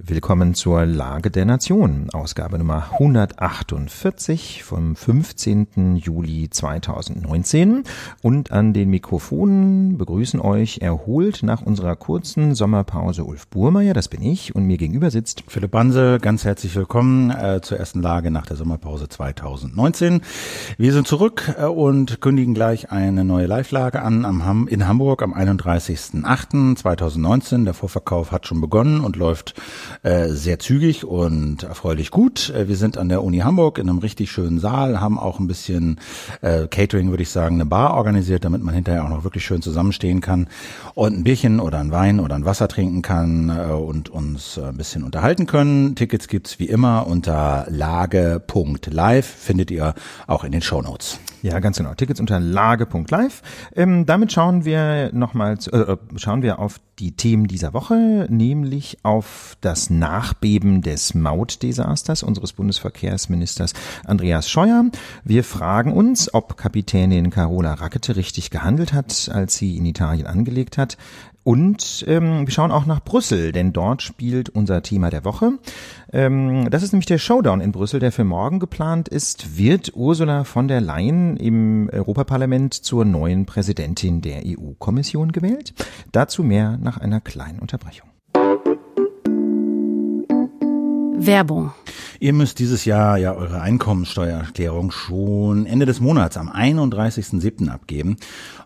Willkommen zur Lage der Nation, Ausgabe Nummer 148 vom 15. Juli 2019. Und an den Mikrofonen begrüßen euch erholt nach unserer kurzen Sommerpause Ulf Burmeier, das bin ich, und mir gegenüber sitzt Philipp Banse. Ganz herzlich willkommen äh, zur ersten Lage nach der Sommerpause 2019. Wir sind zurück äh, und kündigen gleich eine neue Live-Lage an am in Hamburg am 31.08.2019. Der Vorverkauf hat schon begonnen und läuft äh, sehr zügig und erfreulich gut. Äh, wir sind an der Uni Hamburg in einem richtig schönen Saal, haben auch ein bisschen äh, Catering, würde ich sagen, eine Bar organisiert, damit man hinterher auch noch wirklich schön zusammenstehen kann und ein Bierchen oder ein Wein oder ein Wasser trinken kann äh, und uns ein bisschen unterhalten können. Tickets gibt's wie immer unter lage.live, findet ihr auch in den Show. Ja, ganz genau. Tickets unter lage.live. Ähm, damit schauen wir nochmals, äh, schauen wir auf die Themen dieser Woche, nämlich auf das Nachbeben des Mautdesasters unseres Bundesverkehrsministers Andreas Scheuer. Wir fragen uns, ob Kapitänin Carola Rackete richtig gehandelt hat, als sie in Italien angelegt hat. Und ähm, wir schauen auch nach Brüssel, denn dort spielt unser Thema der Woche. Ähm, das ist nämlich der Showdown in Brüssel, der für morgen geplant ist. Wird Ursula von der Leyen im Europaparlament zur neuen Präsidentin der EU-Kommission gewählt? Dazu mehr nach einer kleinen Unterbrechung. Werbung. Ihr müsst dieses Jahr ja eure Einkommensteuererklärung schon Ende des Monats am 31.07. abgeben.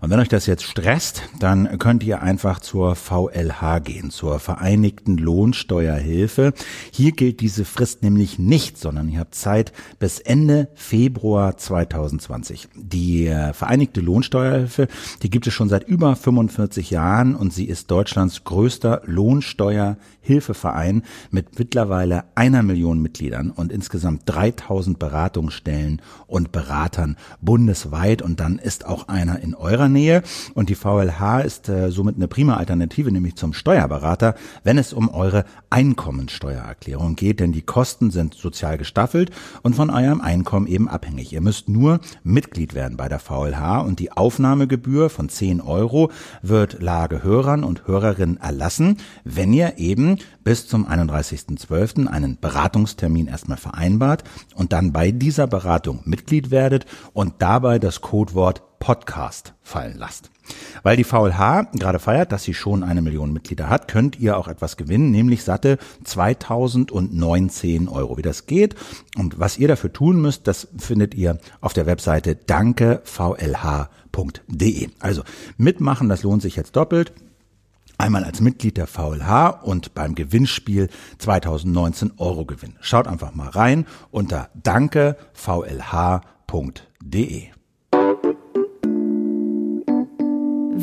Und wenn euch das jetzt stresst, dann könnt ihr einfach zur VLH gehen, zur Vereinigten Lohnsteuerhilfe. Hier gilt diese Frist nämlich nicht, sondern ihr habt Zeit bis Ende Februar 2020. Die äh, Vereinigte Lohnsteuerhilfe, die gibt es schon seit über 45 Jahren und sie ist Deutschlands größter Lohnsteuerhilfeverein mit mittlerweile einer Million Mitgliedern und insgesamt 3000 Beratungsstellen und Beratern bundesweit und dann ist auch einer in eurer Nähe und die VLH ist äh, somit eine prima Alternative, nämlich zum Steuerberater, wenn es um eure Einkommensteuererklärung geht, denn die Kosten sind sozial gestaffelt und von eurem Einkommen eben abhängig. Ihr müsst nur Mitglied werden bei der VLH und die Aufnahmegebühr von 10 Euro wird Lagehörern und Hörerinnen erlassen, wenn ihr eben bis zum 31.12. einen Beratungstermin erstmal vereinbart und dann bei dieser Beratung Mitglied werdet und dabei das Codewort Podcast fallen lasst. Weil die VLH gerade feiert, dass sie schon eine Million Mitglieder hat, könnt ihr auch etwas gewinnen, nämlich satte 2019 Euro. Wie das geht und was ihr dafür tun müsst, das findet ihr auf der Webseite dankevlh.de. Also mitmachen, das lohnt sich jetzt doppelt. Einmal als Mitglied der VLH und beim Gewinnspiel 2019 Euro gewinnen. Schaut einfach mal rein unter dankevlh.de.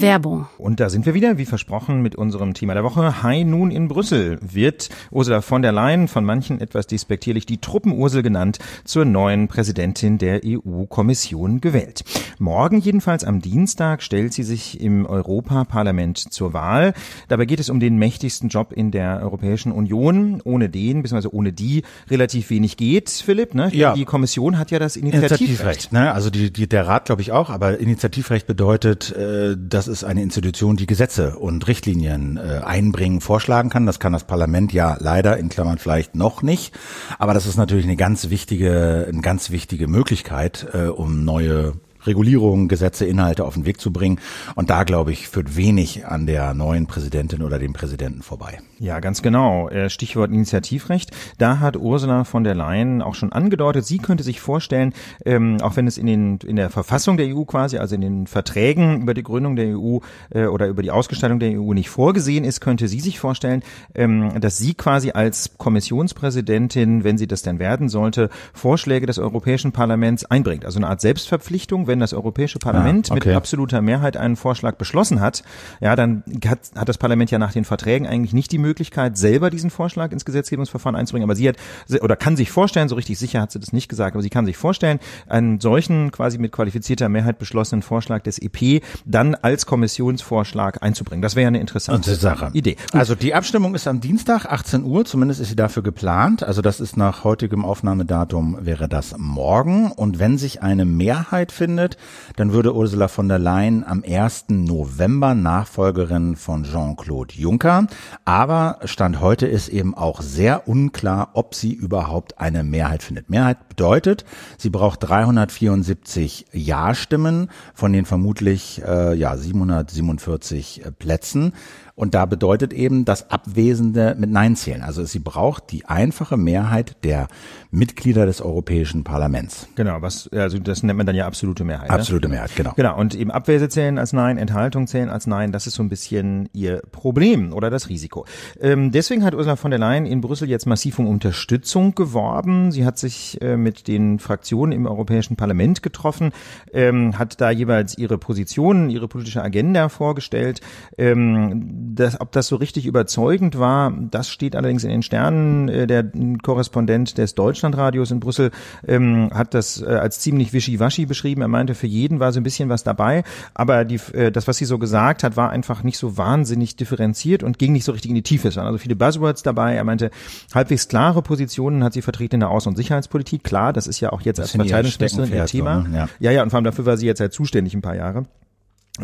Werbung. Und da sind wir wieder, wie versprochen, mit unserem Thema der Woche. Hi nun in Brüssel wird Ursula von der Leyen, von manchen etwas despektierlich die Truppenursel genannt, zur neuen Präsidentin der EU-Kommission gewählt. Morgen jedenfalls am Dienstag stellt sie sich im Europaparlament zur Wahl. Dabei geht es um den mächtigsten Job in der Europäischen Union, ohne den, beziehungsweise ohne die relativ wenig geht, Philipp. Ne? Ja. Die Kommission hat ja das Initiativrecht. Initiativrecht ne? Also die, die, der Rat glaube ich auch, aber Initiativrecht bedeutet, äh, das ist eine Institution, die Gesetze und Richtlinien äh, einbringen, vorschlagen kann. Das kann das Parlament ja leider in Klammern vielleicht noch nicht, aber das ist natürlich eine ganz wichtige, eine ganz wichtige Möglichkeit, äh, um neue Regulierungen, Gesetze, Inhalte auf den Weg zu bringen. Und da, glaube ich, führt wenig an der neuen Präsidentin oder dem Präsidenten vorbei. Ja, ganz genau. Äh, Stichwort Initiativrecht. Da hat Ursula von der Leyen auch schon angedeutet, sie könnte sich vorstellen, ähm, auch wenn es in, den, in der Verfassung der EU quasi, also in den Verträgen über die Gründung der EU äh, oder über die Ausgestaltung der EU nicht vorgesehen ist, könnte sie sich vorstellen, ähm, dass sie quasi als Kommissionspräsidentin, wenn sie das denn werden sollte, Vorschläge des Europäischen Parlaments einbringt. Also eine Art Selbstverpflichtung, wenn das Europäische Parlament Ah, okay. mit absoluter Mehrheit einen Vorschlag beschlossen hat, ja, dann hat, hat das Parlament ja nach den Verträgen eigentlich nicht die Möglichkeit, selber diesen Vorschlag ins Gesetzgebungsverfahren einzubringen. Aber sie hat oder kann sich vorstellen, so richtig sicher hat sie das nicht gesagt, aber sie kann sich vorstellen, einen solchen quasi mit qualifizierter Mehrheit beschlossenen Vorschlag des EP dann als Kommissionsvorschlag einzubringen. Das wäre ja eine interessante Sache. Idee. Also die Abstimmung ist am Dienstag, 18 Uhr, zumindest ist sie dafür geplant. Also das ist nach heutigem Aufnahmedatum wäre das morgen. Und wenn sich eine Mehrheit findet, stattfindet, dann würde Ursula von der Leyen am 1. November Nachfolgerin von Jean-Claude Juncker. Aber Stand heute ist eben auch sehr unklar, ob sie überhaupt eine Mehrheit findet. Mehrheit bedeutet, sie braucht 374 Ja-Stimmen von den vermutlich äh, ja 747 Plätzen. Und da bedeutet eben das Abwesende mit Nein zählen. Also sie braucht die einfache Mehrheit der Mitglieder des Europäischen Parlaments. Genau, was, also das nennt man dann ja absolute Mehrheit. Ne? Absolute ne? Mehrheit, genau. Genau, und eben Abwese zählen als Nein, Enthaltung zählen als Nein, das ist so ein bisschen ihr Problem oder das Risiko. Ähm, deswegen hat Ursula von der Leyen in Brüssel jetzt massiv um Unterstützung geworben. Sie hat sich äh, mit den Fraktionen im Europäischen Parlament getroffen, ähm, hat da jeweils ihre Positionen, ihre politische Agenda vorgestellt. Ähm, das, ob das so richtig überzeugend war, das steht allerdings in den Sternen. Äh, der Korrespondent des Deutschlandradios in Brüssel ähm, hat das äh, als ziemlich wischiwaschi beschrieben. Er meinte, für jeden war so ein bisschen was dabei, aber die, äh, das, was sie so gesagt hat, war einfach nicht so wahnsinnig differenziert und ging nicht so richtig in die Tiefe. Es waren also viele Buzzwords dabei. Er meinte, halbwegs klare Positionen hat sie vertreten in der Außen- und Sicherheitspolitik. Klar, das ist ja auch jetzt das als Verteidigungsministerin ihr Thema. Ne? ja. ja, ja, und vor allem dafür war sie jetzt halt zuständig ein paar Jahre.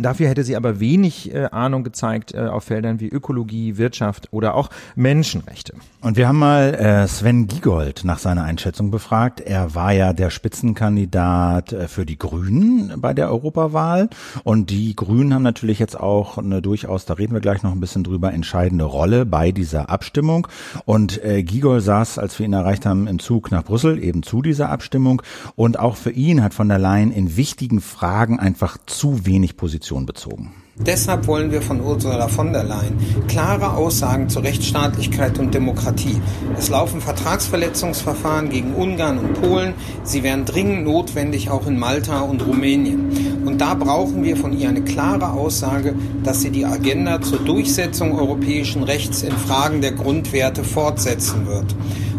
Dafür hätte sie aber wenig äh, Ahnung gezeigt äh, auf Feldern wie Ökologie, Wirtschaft oder auch Menschenrechte. Und wir haben mal äh, Sven Giegold nach seiner Einschätzung befragt. Er war ja der Spitzenkandidat äh, für die Grünen bei der Europawahl. Und die Grünen haben natürlich jetzt auch eine durchaus, da reden wir gleich noch ein bisschen drüber, entscheidende Rolle bei dieser Abstimmung. Und äh, Giegold saß, als wir ihn erreicht haben, im Zug nach Brüssel eben zu dieser Abstimmung. Und auch für ihn hat von der Leyen in wichtigen Fragen einfach zu wenig Position Position bezogen. Deshalb wollen wir von Ursula von der Leyen klare Aussagen zur Rechtsstaatlichkeit und Demokratie. Es laufen Vertragsverletzungsverfahren gegen Ungarn und Polen. Sie wären dringend notwendig auch in Malta und Rumänien. Und da brauchen wir von ihr eine klare Aussage, dass sie die Agenda zur Durchsetzung europäischen Rechts in Fragen der Grundwerte fortsetzen wird.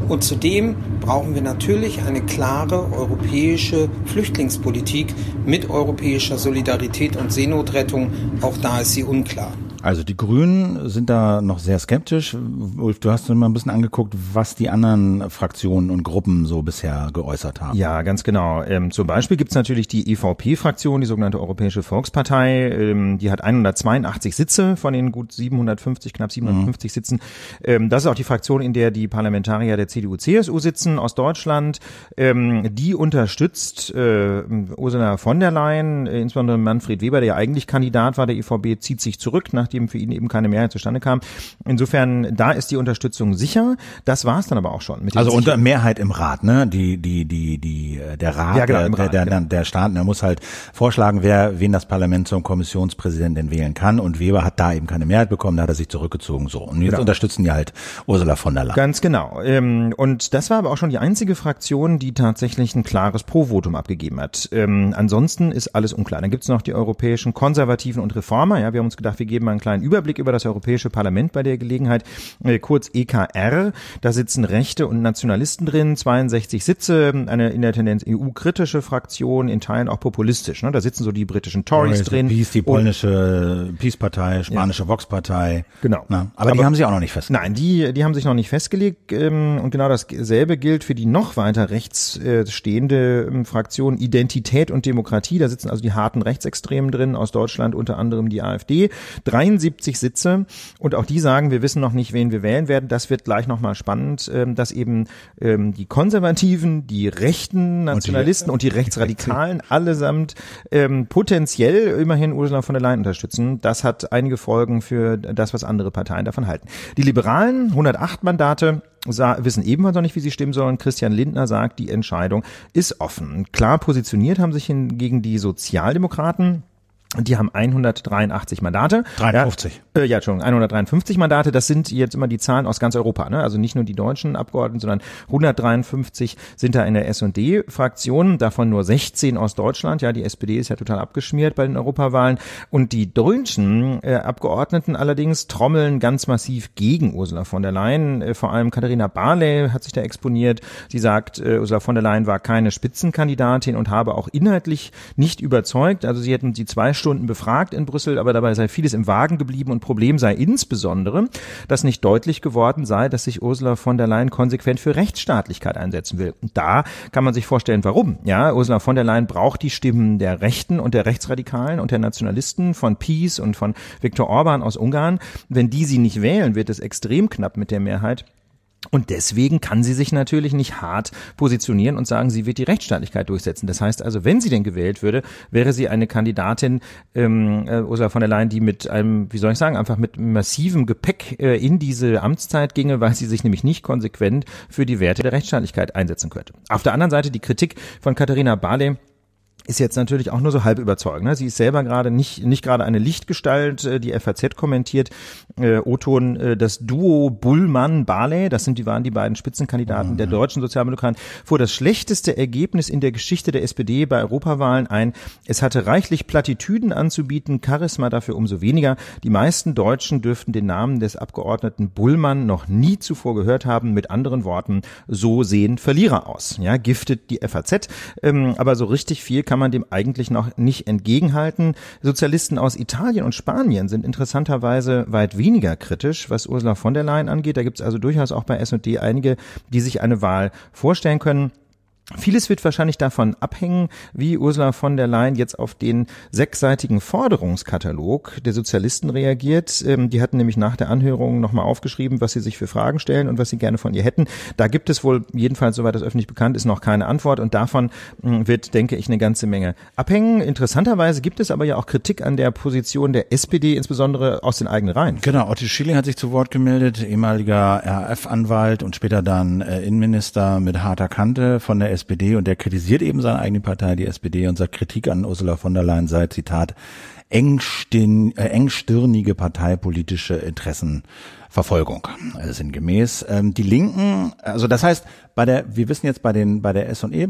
Und zudem brauchen wir natürlich eine klare europäische Flüchtlingspolitik mit europäischer Solidarität und Seenotrettung. Auch da ist sie unklar. Also die Grünen sind da noch sehr skeptisch. Ulf, du hast mal ein bisschen angeguckt, was die anderen Fraktionen und Gruppen so bisher geäußert haben. Ja, ganz genau. Ähm, zum Beispiel gibt's natürlich die EVP-Fraktion, die sogenannte Europäische Volkspartei. Ähm, die hat 182 Sitze von den gut 750, knapp 750 mhm. Sitzen. Ähm, das ist auch die Fraktion, in der die Parlamentarier der CDU-CSU sitzen aus Deutschland. Ähm, die unterstützt äh, Ursula von der Leyen, äh, insbesondere Manfred Weber, der ja eigentlich Kandidat war der EVP, zieht sich zurück, nachdem nachdem für ihn eben keine Mehrheit zustande kam. Insofern, da ist die Unterstützung sicher. Das war es dann aber auch schon. also unter Mehrheit im Rat, ne? Die, die, die, die, der Rat, ja, genau, der, Rat, der, genau. der Staat, der muss halt vorschlagen, wer, wen das Parlament zum Kommissionspräsidenten wählen kann. Und Weber hat da eben keine Mehrheit bekommen, da hat er sich zurückgezogen. So. Und jetzt genau. unterstützen die halt Ursula von der Leyen. Ganz genau. Ähm, und das war aber auch schon die einzige Fraktion, die tatsächlich ein klares Pro-Votum abgegeben hat. Ähm, ansonsten ist alles unklar. Dann gibt es noch die europäischen Konservativen und Reformer. Ja, wir haben uns gedacht, wir geben mal einen kleinen Überblick über das Europäische Parlament bei der Gelegenheit, äh, kurz EKR. Da sitzen Rechte und Nationalisten drin, 62 Sitze, eine in der Tendenz EU-kritische Fraktion, in Teilen auch populistisch. Ne? Da sitzen so die britischen Tories drin. Peace, die polnische Peace-Partei, spanische ja. Vox-Partei. Genau. Na, aber, aber, die haben sich auch noch nicht festgelegt. Nein, die, die haben sich noch nicht festgelegt. Ähm, und genau dasselbe gilt für die noch weiter rechts äh, stehende ähm, Fraktion Identität und Demokratie. Da sitzen also die harten Rechtsextremen drin, aus Deutschland unter anderem die AfD. 73 Sitze und auch die sagen, wir wissen noch nicht, wen wir wählen werden. Das wird gleich nochmal spannend, ähm, dass eben ähm, die Konservativen, die rechten Nationalisten und die, und die Rechtsradikalen allesamt ähm, potenziell immerhin Ursula von der Leyen unterstützen. Das hat einige Folgen für das, was andere Parteien davon halten. Die Liberalen, 108 Mandate, wissen ebenfalls noch nicht, wie sie stimmen sollen. Christian Lindner sagt, die Entscheidung ist offen. Klar positioniert haben sich hingegen die Sozialdemokraten. Die haben 183 Mandate. 53. Ja, äh, ja, Entschuldigung, 153 Mandate. Das sind jetzt immer die Zahlen aus ganz Europa. Ne? Also nicht nur die deutschen Abgeordneten, sondern 153 sind da in der S&D-Fraktion. Davon nur 16 aus Deutschland. Ja, die SPD ist ja total abgeschmiert bei den Europawahlen. Und die deutschen äh, Abgeordneten allerdings trommeln ganz massiv gegen Ursula von der Leyen. Äh, vor allem Katharina Barley hat sich da exponiert. Sie sagt, äh, Ursula von der Leyen war keine Spitzenkandidatin und habe auch inhaltlich nicht überzeugt. Also sie hätten die zwei Stunden befragt in Brüssel, aber dabei sei vieles im Wagen geblieben und Problem sei insbesondere, dass nicht deutlich geworden sei, dass sich Ursula von der Leyen konsequent für Rechtsstaatlichkeit einsetzen will. Und da kann man sich vorstellen, warum. Ja, Ursula von der Leyen braucht die Stimmen der Rechten und der Rechtsradikalen und der Nationalisten von PiS und von Viktor Orban aus Ungarn. Wenn die sie nicht wählen, wird es extrem knapp mit der Mehrheit. Und deswegen kann sie sich natürlich nicht hart positionieren und sagen, sie wird die Rechtsstaatlichkeit durchsetzen. Das heißt also, wenn sie denn gewählt würde, wäre sie eine Kandidatin, ähm, äh, Ursula von der Leyen, die mit einem, wie soll ich sagen, einfach mit massivem Gepäck äh, in diese Amtszeit ginge, weil sie sich nämlich nicht konsequent für die Werte der Rechtsstaatlichkeit einsetzen könnte. Auf der anderen Seite die Kritik von Katharina Barley, ist jetzt natürlich auch nur so halb überzeugend. Ne? Sie ist selber gerade nicht, nicht gerade eine Lichtgestalt, äh, die FAZ kommentiert. Äh, O-Ton, äh, das Duo Bullmann-Barley, das sind die, waren die beiden Spitzenkandidaten mhm. der deutschen Sozialdemokraten, fuhr das schlechteste Ergebnis in der Geschichte der SPD bei Europawahlen ein. Es hatte reichlich Plattitüden anzubieten, Charisma dafür umso weniger. Die meisten Deutschen dürften den Namen des Abgeordneten Bullmann noch nie zuvor gehört haben. Mit anderen Worten, so sehen Verlierer aus. Ja, giftet die FAZ. Ähm, aber so richtig viel kann kann man dem eigentlich noch nicht entgegenhalten. Sozialisten aus Italien und Spanien sind interessanterweise weit weniger kritisch, was Ursula von der Leyen angeht. Da gibt es also durchaus auch bei S&D einige, die sich eine Wahl vorstellen können. Vieles wird wahrscheinlich davon abhängen, wie Ursula von der Leyen jetzt auf den sechsseitigen Forderungskatalog der Sozialisten reagiert. Ähm, die hatten nämlich nach der Anhörung nochmal aufgeschrieben, was sie sich für Fragen stellen und was sie gerne von ihr hätten. Da gibt es wohl, jedenfalls soweit das öffentlich bekannt ist, noch keine Antwort und davon hm, wird, denke ich, eine ganze Menge abhängen. Interessanterweise gibt es aber ja auch Kritik an der Position der SPD, insbesondere aus den eigenen Reihen. Genau, Otto Schilling hat sich zu Wort gemeldet, ehemaliger RAF-Anwalt und später dann äh, Innenminister mit harter Kante von der SPD und der kritisiert eben seine eigene Partei, die SPD, und sagt, Kritik an Ursula von der Leyen sei, Zitat, engstirn, äh, engstirnige parteipolitische Interessenverfolgung. Also sinngemäß. Ähm, die Linken, also das heißt, bei der, wir wissen jetzt bei den, bei der S&E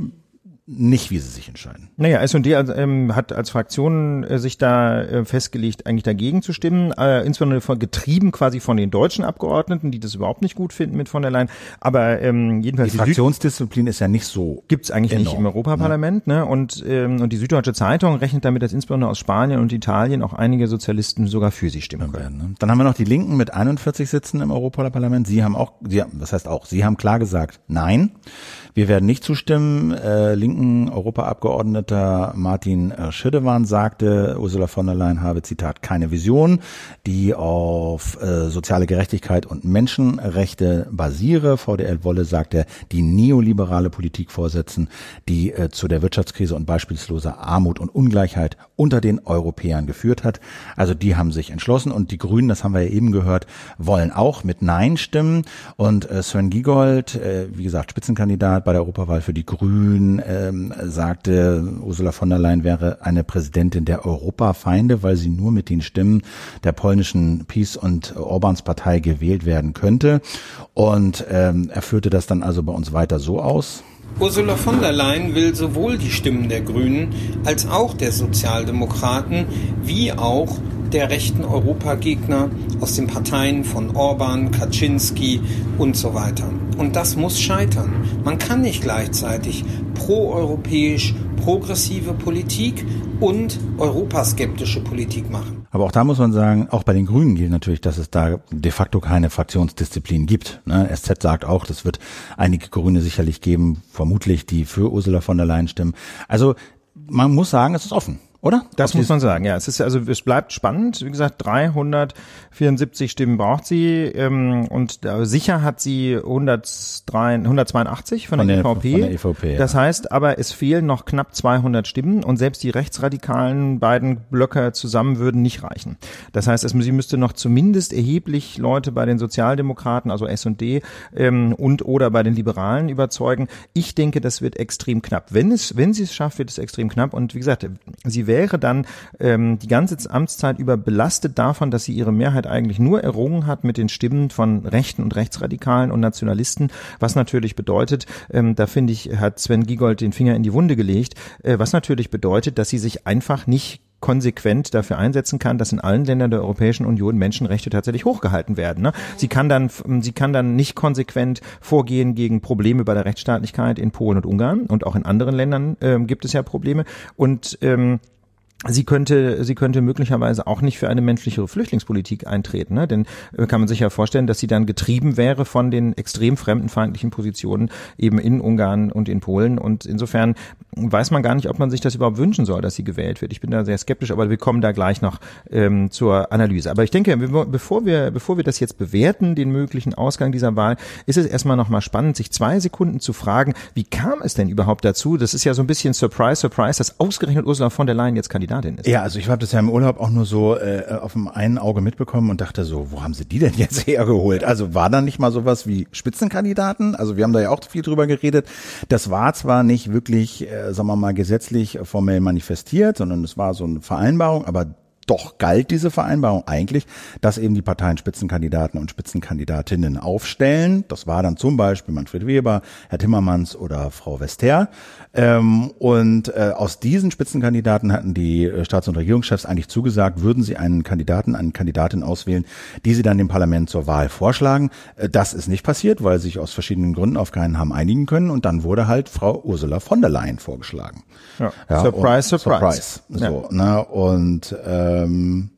nicht, wie sie sich entscheiden. Naja, S&D ähm, hat als Fraktion äh, sich da äh, festgelegt, eigentlich dagegen zu stimmen, äh, insbesondere von, getrieben quasi von den deutschen Abgeordneten, die das überhaupt nicht gut finden mit von der Leyen. Aber ähm, jedenfalls die, die Fraktionsdisziplin ist ja nicht so. Gibt's eigentlich enorm, nicht im Europaparlament, ne? ne? Und ähm, und die Süddeutsche Zeitung rechnet damit, dass insbesondere aus Spanien und Italien auch einige Sozialisten sogar für sie stimmen können. Ne? Dann haben wir noch die Linken mit 41 Sitzen im Europaparlament. Sie haben auch, sie, das heißt auch, sie haben klar gesagt, nein. Wir werden nicht zustimmen. Äh, linken Europaabgeordneter Martin Schiddewan sagte, Ursula von der Leyen habe, Zitat, keine Vision, die auf äh, soziale Gerechtigkeit und Menschenrechte basiere. VDL wolle, sagt er, die neoliberale Politik vorsetzen, die äh, zu der Wirtschaftskrise und beispielsloser Armut und Ungleichheit unter den Europäern geführt hat. Also die haben sich entschlossen und die Grünen, das haben wir ja eben gehört, wollen auch mit Nein stimmen. Und äh, Sven Giegold, äh, wie gesagt, Spitzenkandidat bei der Europawahl für die Grünen ähm, sagte, Ursula von der Leyen wäre eine Präsidentin der Europafeinde, weil sie nur mit den Stimmen der polnischen Peace und Orbans Partei gewählt werden könnte. Und ähm, er führte das dann also bei uns weiter so aus. Ursula von der Leyen will sowohl die Stimmen der Grünen als auch der Sozialdemokraten wie auch der rechten Europagegner aus den Parteien von Orban, Kaczynski und so weiter. Und das muss scheitern. Man kann nicht gleichzeitig proeuropäisch progressive Politik und europaskeptische Politik machen. Aber auch da muss man sagen, auch bei den Grünen gilt natürlich, dass es da de facto keine Fraktionsdisziplin gibt. Ne? SZ sagt auch, es wird einige Grüne sicherlich geben, vermutlich, die für Ursula von der Leyen stimmen. Also man muss sagen, es ist offen. Oder? Das muss man sagen, ja. Es ist also es bleibt spannend. Wie gesagt, 374 Stimmen braucht sie ähm, und äh, sicher hat sie 103, 182 von, von der, EVP. Von der EVP ja. Das heißt, aber es fehlen noch knapp 200 Stimmen und selbst die rechtsradikalen beiden Blöcke zusammen würden nicht reichen. Das heißt, es, sie müsste noch zumindest erheblich Leute bei den Sozialdemokraten, also S&D ähm, und oder bei den Liberalen überzeugen. Ich denke, das wird extrem knapp. Wenn es wenn sie es schafft, wird es extrem knapp und wie gesagt, sie wäre dann ähm, die ganze Amtszeit über belastet davon, dass sie ihre Mehrheit eigentlich nur errungen hat mit den Stimmen von Rechten und Rechtsradikalen und Nationalisten, was natürlich bedeutet, ähm, da finde ich, hat Sven Giegold den Finger in die Wunde gelegt, äh, was natürlich bedeutet, dass sie sich einfach nicht konsequent dafür einsetzen kann, dass in allen Ländern der Europäischen Union Menschenrechte tatsächlich hochgehalten werden. Ne? Sie kann dann, sie kann dann nicht konsequent vorgehen gegen Probleme bei der Rechtsstaatlichkeit in Polen und Ungarn und auch in anderen Ländern ähm, gibt es ja Probleme und ähm, Sie könnte, sie könnte möglicherweise auch nicht für eine menschlichere Flüchtlingspolitik eintreten, ne? denn äh, kann man sich ja vorstellen, dass sie dann getrieben wäre von den extrem fremdenfeindlichen Positionen eben in Ungarn und in Polen. Und insofern weiß man gar nicht, ob man sich das überhaupt wünschen soll, dass sie gewählt wird. Ich bin da sehr skeptisch, aber wir kommen da gleich noch ähm, zur Analyse. Aber ich denke, bevor wir, bevor wir das jetzt bewerten, den möglichen Ausgang dieser Wahl, ist es erstmal nochmal spannend, sich zwei Sekunden zu fragen, wie kam es denn überhaupt dazu? Das ist ja so ein bisschen Surprise, Surprise, dass ausgerechnet Ursula von der Leyen jetzt Kandidat Kandidatin ist. Ja, also ich habe das ja im Urlaub auch nur so äh, auf dem einen Auge mitbekommen und dachte so, wo haben sie die denn jetzt hergeholt? Also war da nicht mal sowas wie Spitzenkandidaten? Also wir haben da ja auch viel drüber geredet. Das war zwar nicht wirklich, äh, sagen wir mal, gesetzlich formell manifestiert, sondern es war so eine Vereinbarung, aber doch galt diese Vereinbarung eigentlich, dass eben die Parteien Spitzenkandidaten und Spitzenkandidatinnen aufstellen. Das war dann zum Beispiel Manfred Weber, Herr Timmermans oder Frau Wester. Ähm, und äh, aus diesen Spitzenkandidaten hatten die äh, Staats- und Regierungschefs eigentlich zugesagt, würden sie einen Kandidaten, eine Kandidatin auswählen, die sie dann dem Parlament zur Wahl vorschlagen. Äh, das ist nicht passiert, weil sie sich aus verschiedenen Gründen auf keinen haben einigen können. Und dann wurde halt Frau Ursula von der Leyen vorgeschlagen. Ja. ja surprise, surprise. surprise. So, ja. ne? Und äh, ähm,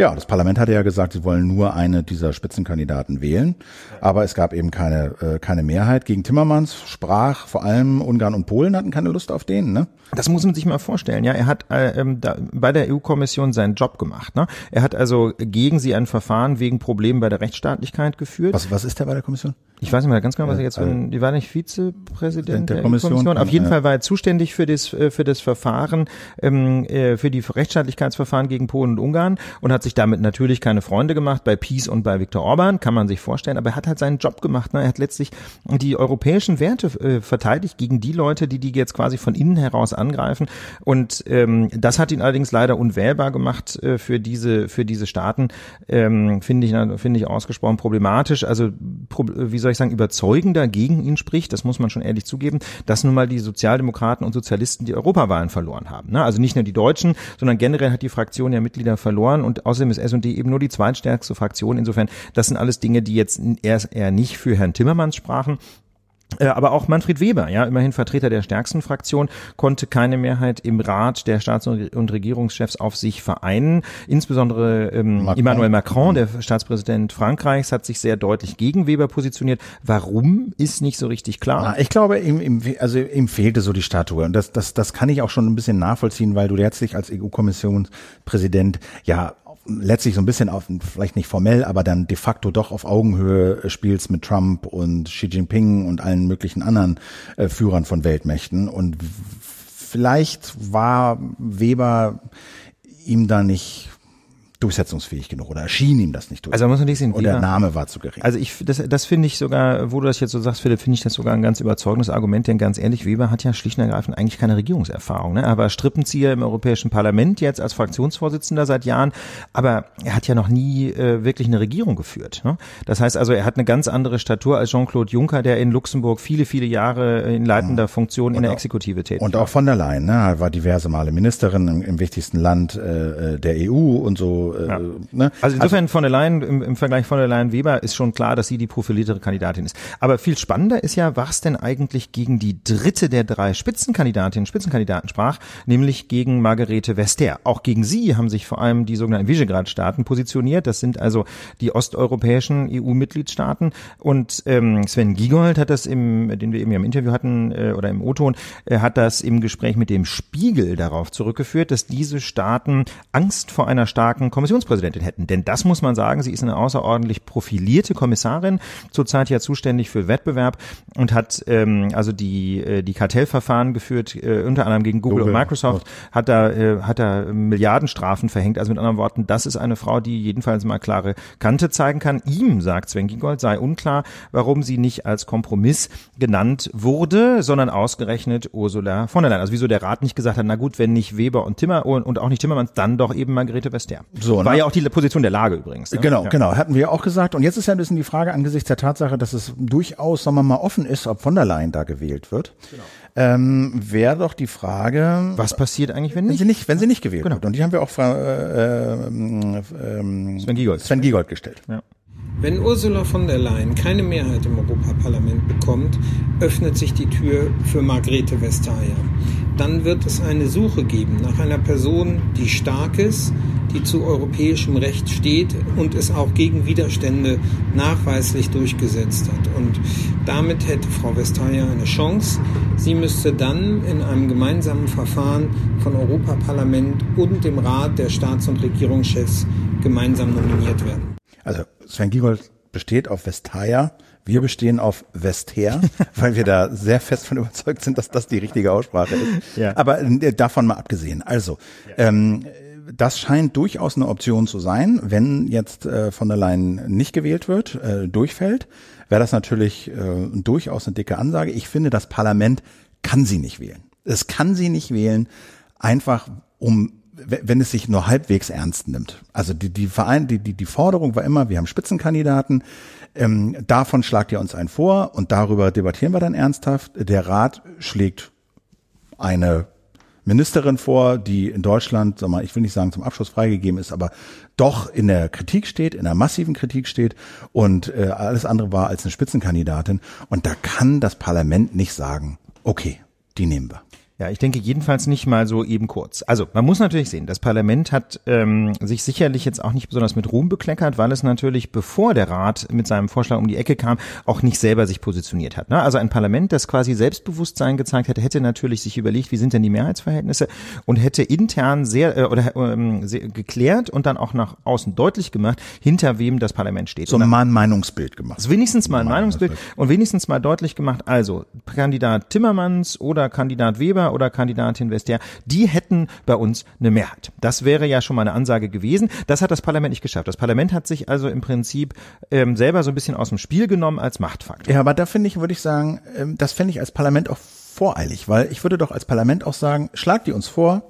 ja, das Parlament hatte ja gesagt, sie wollen nur eine dieser Spitzenkandidaten wählen, aber es gab eben keine äh, keine Mehrheit gegen Timmermans. Sprach vor allem Ungarn und Polen hatten keine Lust auf den, ne? Das muss man sich mal vorstellen. Ja, er hat äh, ähm, da, bei der EU-Kommission seinen Job gemacht. Ne? Er hat also gegen sie ein Verfahren wegen Problemen bei der Rechtsstaatlichkeit geführt. Was, was ist der bei der Kommission? Ich weiß nicht mehr ganz genau, was er jetzt. Also, die war nicht Vizepräsident der, der Kommission. Kommission. Auf jeden. Fall war er zuständig für das äh, für das Verfahren ähm, äh, für die Rechtsstaatlichkeitsverfahren gegen Polen und Ungarn und hat sich damit natürlich keine Freunde gemacht bei Peace und bei Viktor Orban, kann man sich vorstellen. Aber er hat halt seinen Job gemacht. Ne? Er hat letztlich die europäischen Werte äh, verteidigt gegen die Leute, die die jetzt quasi von innen heraus angreifen. Und ähm, das hat ihn allerdings leider unwählbar gemacht äh, für diese für diese Staaten. Ähm, finde ich finde ich ausgesprochen problematisch. Also wie soll ich sagen überzeugender gegen ihn spricht. Das muss man schon ehrlich zugeben, dass nun mal die Sozialdemokraten und Sozialisten die Europawahlen verloren haben. Ne? Also nicht nur die Deutschen, sondern generell hat die Fraktion ja Mitglieder verloren und außerdem ist S&D eben nur die zweitstärkste Fraktion. Insofern, das sind alles Dinge, die jetzt erst eher nicht für Herrn Timmermans sprachen. Äh, aber auch Manfred Weber, ja, immerhin Vertreter der stärksten Fraktion, konnte keine Mehrheit im Rat der Staats- und Regierungschefs auf sich vereinen. Insbesondere ähm, Macron. Emmanuel Macron, der Staatspräsident Frankreichs, hat sich sehr deutlich gegen Weber positioniert. Warum ist nicht so richtig klar? Ich glaube, ihm, ihm, also ihm fehlte so die Statue. Und das, das, das kann ich auch schon ein bisschen nachvollziehen, weil du letztlich als EU-Kommissionspräsident ja letztlich so ein bisschen auf, vielleicht nicht formell, aber dann de facto doch auf Augenhöhe spielst mit Trump und Xi Jinping und allen möglichen anderen äh, Führern von Weltmächten. Und vielleicht war Weber ihm da nicht durchsetzungsfähig genug oder erschien ihm das nicht durch. Also man muss nicht sehen, und der Name war zu gering. Also ich, das, das finde ich sogar, wo du das jetzt so sagst, Philipp, finde ich das sogar ein ganz überzeugendes Argument, denn ganz ehrlich, Weber hat ja schlicht und ergreifend eigentlich keine Regierungserfahrung. Ne? Er war Strippenzieher im Europäischen Parlament jetzt als Fraktionsvorsitzender seit Jahren, aber er hat ja noch nie äh, wirklich eine Regierung geführt. Ne? Das heißt also, er hat eine ganz andere Statur als Jean-Claude Juncker, der in Luxemburg viele, viele Jahre in leitender Funktion und in der Exekutive tätig war. Und auch von der Leyen, ne? Er war diverse Male Ministerin im, im wichtigsten Land äh, der EU und so äh, ja. ne? Also insofern also, von der Leyen, im, im Vergleich von der Leyen Weber ist schon klar, dass sie die profiliertere Kandidatin ist. Aber viel spannender ist ja, was denn eigentlich gegen die dritte der drei Spitzenkandidatinnen, Spitzenkandidaten sprach, nämlich gegen Margarete Vester. Auch gegen sie haben sich vor allem die sogenannten Visegrad-Staaten positioniert. Das sind also die osteuropäischen EU-Mitgliedstaaten. Und ähm, Sven Giegold hat das im, den wir eben im Interview hatten äh, oder im O-Ton, äh, hat das im Gespräch mit dem Spiegel darauf zurückgeführt, dass diese Staaten Angst vor einer starken Kommissionspräsidentin hätten. Denn das muss man sagen, sie ist eine außerordentlich profilierte Kommissarin, zurzeit ja zuständig für Wettbewerb und hat ähm, also die, äh, die Kartellverfahren geführt, äh, unter anderem gegen Google, Google und Microsoft, ja. hat da, äh, hat da Milliardenstrafen verhängt. Also mit anderen Worten, das ist eine Frau, die jedenfalls mal klare Kante zeigen kann. Ihm, sagt Sven Giegold, sei unklar, warum sie nicht als Kompromiss genannt wurde, sondern ausgerechnet Ursula von der Leyen. Also wieso der Rat nicht gesagt hat, na gut, wenn nicht Weber und Timmer und, auch nicht Timmermans, dann doch eben Margarete Vester. So, War ne? ja auch die Position der Lage übrigens. Ne? Genau, ja. genau, hatten wir auch gesagt. Und jetzt ist ja ein bisschen die Frage angesichts der Tatsache, dass es durchaus, sagen wir mal, offen ist, ob von der Leyen da gewählt wird. Genau. Ähm, Wäre doch die Frage, was passiert eigentlich, wenn nicht? Wenn sie nicht, wenn sie nicht gewählt genau. wird. Und die haben wir auch äh, äh, äh, Sven Giegold, Sven Giegold gestellt. Ja. Wenn Ursula von der Leyen keine Mehrheit im Europaparlament bekommt, öffnet sich die Tür für Margrethe Vestager. Dann wird es eine Suche geben nach einer Person, die stark ist, die zu europäischem Recht steht und es auch gegen Widerstände nachweislich durchgesetzt hat. Und damit hätte Frau Vestager eine Chance. Sie müsste dann in einem gemeinsamen Verfahren von Europaparlament und dem Rat der Staats- und Regierungschefs gemeinsam nominiert werden. Also Sven Giegold besteht auf Vestager. Wir bestehen auf Westher, weil wir da sehr fest von überzeugt sind, dass das die richtige Aussprache ist. Ja. Aber äh, davon mal abgesehen. Also, ähm, das scheint durchaus eine Option zu sein. Wenn jetzt äh, von der Leyen nicht gewählt wird, äh, durchfällt, wäre das natürlich äh, durchaus eine dicke Ansage. Ich finde, das Parlament kann sie nicht wählen. Es kann sie nicht wählen, einfach um wenn es sich nur halbwegs ernst nimmt. Also die, die Verein, die, die, die Forderung war immer, wir haben Spitzenkandidaten, ähm, davon schlagt ihr uns einen vor und darüber debattieren wir dann ernsthaft. Der Rat schlägt eine Ministerin vor, die in Deutschland, sag mal, ich will nicht sagen zum Abschluss freigegeben ist, aber doch in der Kritik steht, in der massiven Kritik steht und äh, alles andere war als eine Spitzenkandidatin. Und da kann das Parlament nicht sagen, okay, die nehmen wir. Ja, ich denke jedenfalls nicht mal so eben kurz. Also man muss natürlich sehen, das Parlament hat ähm, sich sicherlich jetzt auch nicht besonders mit Ruhm bekleckert, weil es natürlich, bevor der Rat mit seinem Vorschlag um die Ecke kam, auch nicht selber sich positioniert hat. Ne? Also ein Parlament, das quasi Selbstbewusstsein gezeigt hätte, hätte natürlich sich überlegt, wie sind denn die Mehrheitsverhältnisse und hätte intern sehr äh, oder ähm, sehr geklärt und dann auch nach außen deutlich gemacht, hinter wem das Parlament steht. So mal ein Meinungsbild gemacht. Also wenigstens mal ein Meinungsbild und wenigstens mal deutlich gemacht, also Kandidat Timmermans oder Kandidat Weber oder Kandidatin Vestager, die hätten bei uns eine Mehrheit. Das wäre ja schon mal eine Ansage gewesen. Das hat das Parlament nicht geschafft. Das Parlament hat sich also im Prinzip ähm, selber so ein bisschen aus dem Spiel genommen als Machtfaktor. Ja, aber da finde ich, würde ich sagen, ähm, das fände ich als Parlament auch voreilig, weil ich würde doch als Parlament auch sagen, schlagt die uns vor,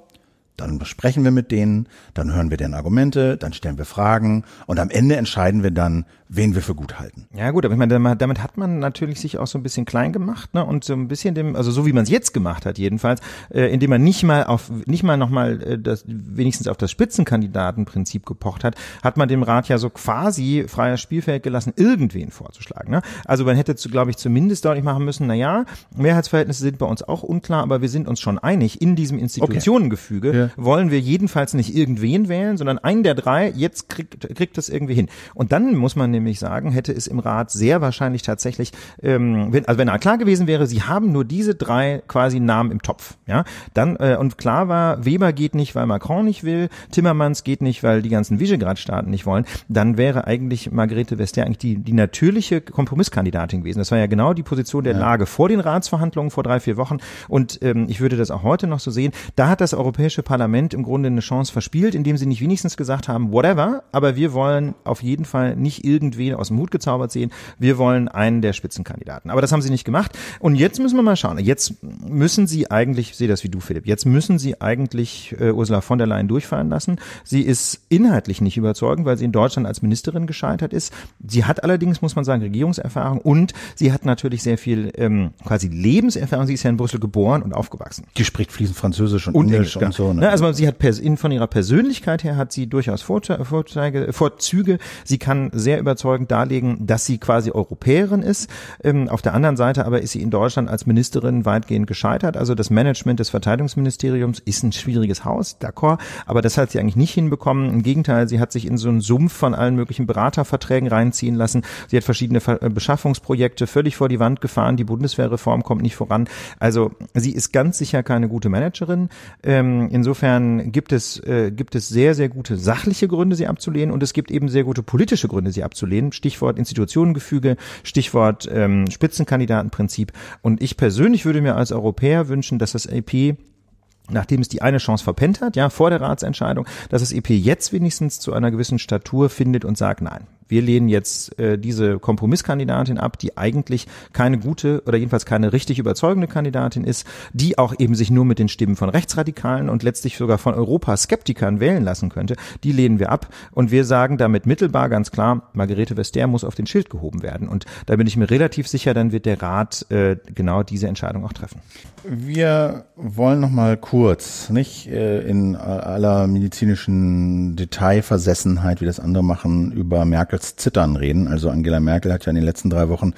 dann besprechen wir mit denen, dann hören wir deren Argumente, dann stellen wir Fragen und am Ende entscheiden wir dann, wen wir für gut halten. Ja gut, aber ich meine, damit hat man natürlich sich auch so ein bisschen klein gemacht, ne? Und so ein bisschen dem, also so wie man es jetzt gemacht hat, jedenfalls, äh, indem man nicht mal auf, nicht mal nochmal äh, das, wenigstens auf das Spitzenkandidatenprinzip gepocht hat, hat man dem Rat ja so quasi freies Spielfeld gelassen, irgendwen vorzuschlagen. Ne? Also man hätte, glaube ich, zumindest deutlich machen müssen, na ja, Mehrheitsverhältnisse sind bei uns auch unklar, aber wir sind uns schon einig in diesem Institutionengefüge. Okay. Ja wollen wir jedenfalls nicht irgendwen wählen, sondern einen der drei, jetzt kriegt, kriegt das irgendwie hin. Und dann muss man nämlich sagen, hätte es im Rat sehr wahrscheinlich tatsächlich, ähm, wenn, also wenn er klar gewesen wäre, sie haben nur diese drei quasi Namen im Topf, ja, dann, äh, und klar war, Weber geht nicht, weil Macron nicht will, Timmermans geht nicht, weil die ganzen Visegrad-Staaten nicht wollen, dann wäre eigentlich Margarete Vestager eigentlich die, die natürliche Kompromisskandidatin gewesen. Das war ja genau die Position der ja. Lage vor den Ratsverhandlungen vor drei, vier Wochen und ähm, ich würde das auch heute noch so sehen. Da hat das Europäische Parlament im Grunde eine Chance verspielt, indem sie nicht wenigstens gesagt haben, whatever, aber wir wollen auf jeden Fall nicht irgendwen aus dem Hut gezaubert sehen. Wir wollen einen der Spitzenkandidaten. Aber das haben sie nicht gemacht. Und jetzt müssen wir mal schauen. Jetzt müssen sie eigentlich, ich sehe das wie du, Philipp, jetzt müssen sie eigentlich äh, Ursula von der Leyen durchfallen lassen. Sie ist inhaltlich nicht überzeugend, weil sie in Deutschland als Ministerin gescheitert ist. Sie hat allerdings, muss man sagen, Regierungserfahrung und sie hat natürlich sehr viel ähm, quasi Lebenserfahrung. Sie ist ja in Brüssel geboren und aufgewachsen. Die spricht fließend Französisch und, und Englisch, Englisch und so. Ne? Ne? Also sie hat von ihrer Persönlichkeit her hat sie durchaus Vorteile, Vorzüge. Sie kann sehr überzeugend darlegen, dass sie quasi Europäerin ist. Ähm, auf der anderen Seite aber ist sie in Deutschland als Ministerin weitgehend gescheitert. Also das Management des Verteidigungsministeriums ist ein schwieriges Haus, d'accord, aber das hat sie eigentlich nicht hinbekommen. Im Gegenteil, sie hat sich in so einen Sumpf von allen möglichen Beraterverträgen reinziehen lassen. Sie hat verschiedene äh, Beschaffungsprojekte völlig vor die Wand gefahren. Die Bundeswehrreform kommt nicht voran. Also sie ist ganz sicher keine gute Managerin. Ähm, insofern Insofern gibt es, äh, gibt es sehr, sehr gute sachliche Gründe, sie abzulehnen und es gibt eben sehr gute politische Gründe, sie abzulehnen. Stichwort Institutionengefüge, Stichwort ähm, Spitzenkandidatenprinzip. Und ich persönlich würde mir als Europäer wünschen, dass das EP nachdem es die eine Chance verpennt hat, ja, vor der Ratsentscheidung, dass das EP jetzt wenigstens zu einer gewissen Statur findet und sagt, nein, wir lehnen jetzt äh, diese Kompromisskandidatin ab, die eigentlich keine gute oder jedenfalls keine richtig überzeugende Kandidatin ist, die auch eben sich nur mit den Stimmen von Rechtsradikalen und letztlich sogar von Europaskeptikern wählen lassen könnte. Die lehnen wir ab und wir sagen damit mittelbar ganz klar, Margarete Vestager muss auf den Schild gehoben werden. Und da bin ich mir relativ sicher, dann wird der Rat äh, genau diese Entscheidung auch treffen. Wir wollen noch mal kurz, nicht äh, in aller medizinischen Detailversessenheit, wie das andere machen, über Merkel das Zittern reden. Also Angela Merkel hat ja in den letzten drei Wochen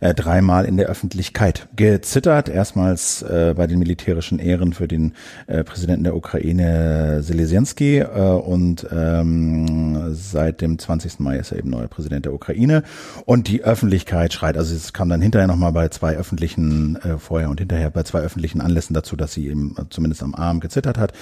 äh, dreimal in der Öffentlichkeit gezittert. Erstmals äh, bei den militärischen Ehren für den äh, Präsidenten der Ukraine Zelensky äh, und ähm, seit dem 20. Mai ist er eben neuer Präsident der Ukraine. Und die Öffentlichkeit schreit, also es kam dann hinterher nochmal bei zwei öffentlichen, äh, vorher und hinterher bei zwei öffentlichen Anlässen dazu, dass sie eben zumindest am Arm gezittert hat.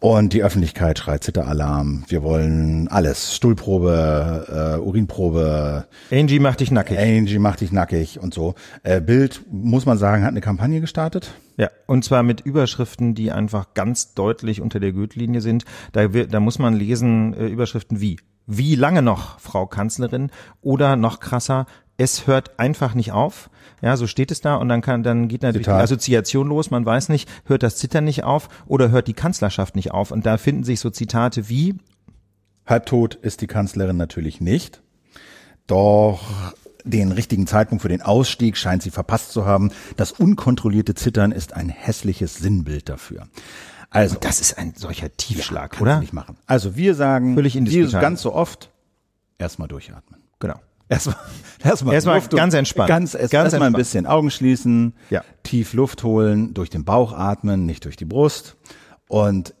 Und die Öffentlichkeit schreit Zitteralarm. Wir wollen alles. Stuhlprobe, äh, Urinprobe. Angie macht dich nackig. Angie macht dich nackig und so. Äh, Bild, muss man sagen, hat eine Kampagne gestartet. Ja, und zwar mit Überschriften, die einfach ganz deutlich unter der Gürtellinie sind. Da, wird, da muss man lesen äh, Überschriften wie Wie lange noch, Frau Kanzlerin? Oder noch krasser, es hört einfach nicht auf. Ja, so steht es da und dann kann, dann geht natürlich Zitat. die Assoziation los. Man weiß nicht, hört das Zittern nicht auf oder hört die Kanzlerschaft nicht auf. Und da finden sich so Zitate wie, Halbtot ist die Kanzlerin natürlich nicht. Doch den richtigen Zeitpunkt für den Ausstieg scheint sie verpasst zu haben. Das unkontrollierte Zittern ist ein hässliches Sinnbild dafür. Also, das ist ein solcher Tiefschlag, kannst oder? nicht machen. Also wir sagen, Völlig wie indiskutabel. ganz so oft, erstmal durchatmen. Genau. Erstmal, erstmal, Erstmal ganz entspannt. Ganz, erst, Ganz erstmal ein bisschen Augen schließen, Ja. tief Luft holen, durch den Bauch atmen, nicht durch die Brust und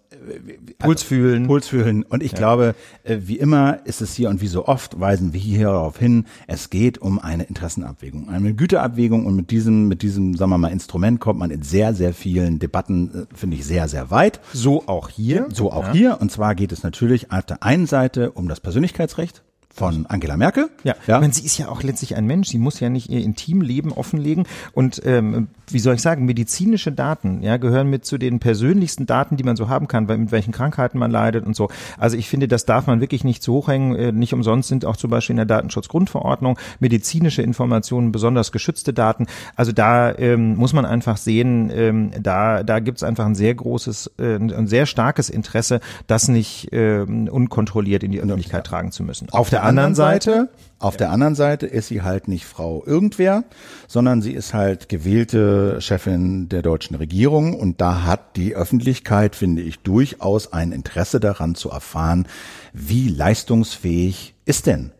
Puls fühlen. Puls fühlen. Und ich glaube, äh, wie immer ist es hier und wie so oft weisen wir hier darauf hin, es geht um eine Interessenabwägung, eine Güteabwägung und mit diesem, mit diesem, sagen wir mal, Instrument kommt man in sehr, sehr vielen Debatten, äh, finde ich, sehr, sehr weit. So auch hier. So auch Ja. hier. Und zwar geht es natürlich auf der einen Seite um das Persönlichkeitsrecht von Angela Merkel. Ja, ja. Ich meine, sie ist ja auch letztlich ein Mensch. Sie muss ja nicht ihr Intimleben offenlegen. Und ähm, wie soll ich sagen, medizinische Daten ja, gehören mit zu den persönlichsten Daten, die man so haben kann, weil mit welchen Krankheiten man leidet und so. Also ich finde, das darf man wirklich nicht zu hoch hängen. Äh, Nicht umsonst sind auch zum Beispiel in der Datenschutzgrundverordnung medizinische Informationen besonders geschützte Daten. Also da ähm, muss man einfach sehen, ähm, da, da gibt es einfach ein sehr großes, äh, ein sehr starkes Interesse, das nicht ähm, unkontrolliert in die Öffentlichkeit tragen zu müssen. Auf der anderen Seite, auf der anderen Seite ist sie halt nicht Frau irgendwer, sondern sie ist halt gewählte Chefin der deutschen Regierung. Und da hat die Öffentlichkeit, finde ich, durchaus ein Interesse daran zu erfahren, wie leistungsfähig ist denn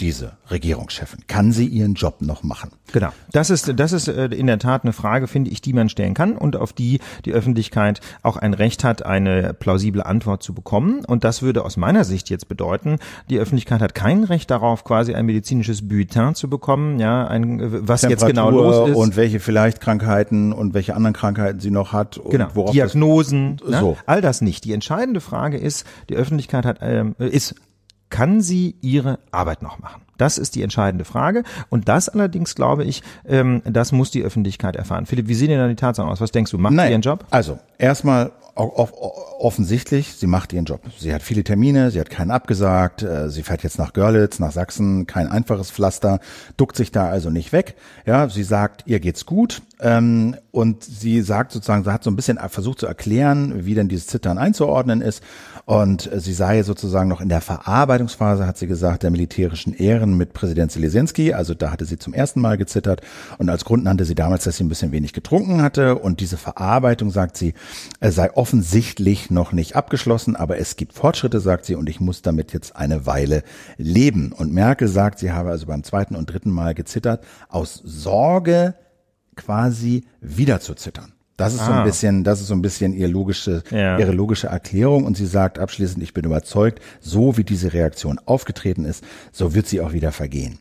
diese Regierungschefin? Kann sie ihren Job noch machen? Genau. Das ist, das ist äh, in der Tat eine Frage, finde ich, die man stellen kann und auf die die Öffentlichkeit auch ein Recht hat, eine plausible Antwort zu bekommen. Und das würde aus meiner Sicht jetzt bedeuten, die Öffentlichkeit hat kein Recht darauf, quasi ein medizinisches Bulletin zu bekommen, ja, ein, äh, was jetzt genau los ist. und welche vielleicht Krankheiten und welche anderen Krankheiten sie noch hat und Genau, worauf das Diagnosen, ne? So. all das nicht. Die entscheidende Frage ist, die Öffentlichkeit hat, ähm, ist, kann sie ihre Arbeit noch machen? Das ist die entscheidende Frage. Und das allerdings, glaube ich, ähm, das muss die Öffentlichkeit erfahren. Philipp, wie sehen denn da die Tatsachen aus? Was denkst du? Macht sie ihren Job? Also, erstmal offensichtlich, sie macht ihren Job. Sie hat viele Termine, sie hat keinen abgesagt, äh, sie fährt jetzt nach Görlitz, nach Sachsen, kein einfaches Pflaster, duckt sich da also nicht weg. Ja, sie sagt, ihr geht's gut ähm, und sie sagt sozusagen, sie hat so ein bisschen versucht zu erklären, wie denn dieses Zittern einzuordnen ist und äh, sie sei sozusagen noch in der Verarbeitungsphase, hat sie gesagt, der militärischen Ehren mit Präsident Zelensky, also da hatte sie zum ersten Mal gezittert. Und als Grund nannte sie damals, dass sie ein bisschen wenig getrunken hatte. Und diese Verarbeitung, sagt sie, äh, sei offensichtlich noch nicht abgeschlossen, aber es gibt Fortschritte, sagt sie, und ich muss damit jetzt eine Weile leben. Und Merkel sagt, sie habe also beim zweiten und dritten Mal gezittert, aus Sorge quasi wieder zu zittern. Das ist so Ah. ein bisschen, das ist so ein bisschen ihr logische, Ja. ihre logische Erklärung. Und sie sagt abschließend, ich bin überzeugt, so wie diese Reaktion aufgetreten ist, so wird sie auch wieder vergehen.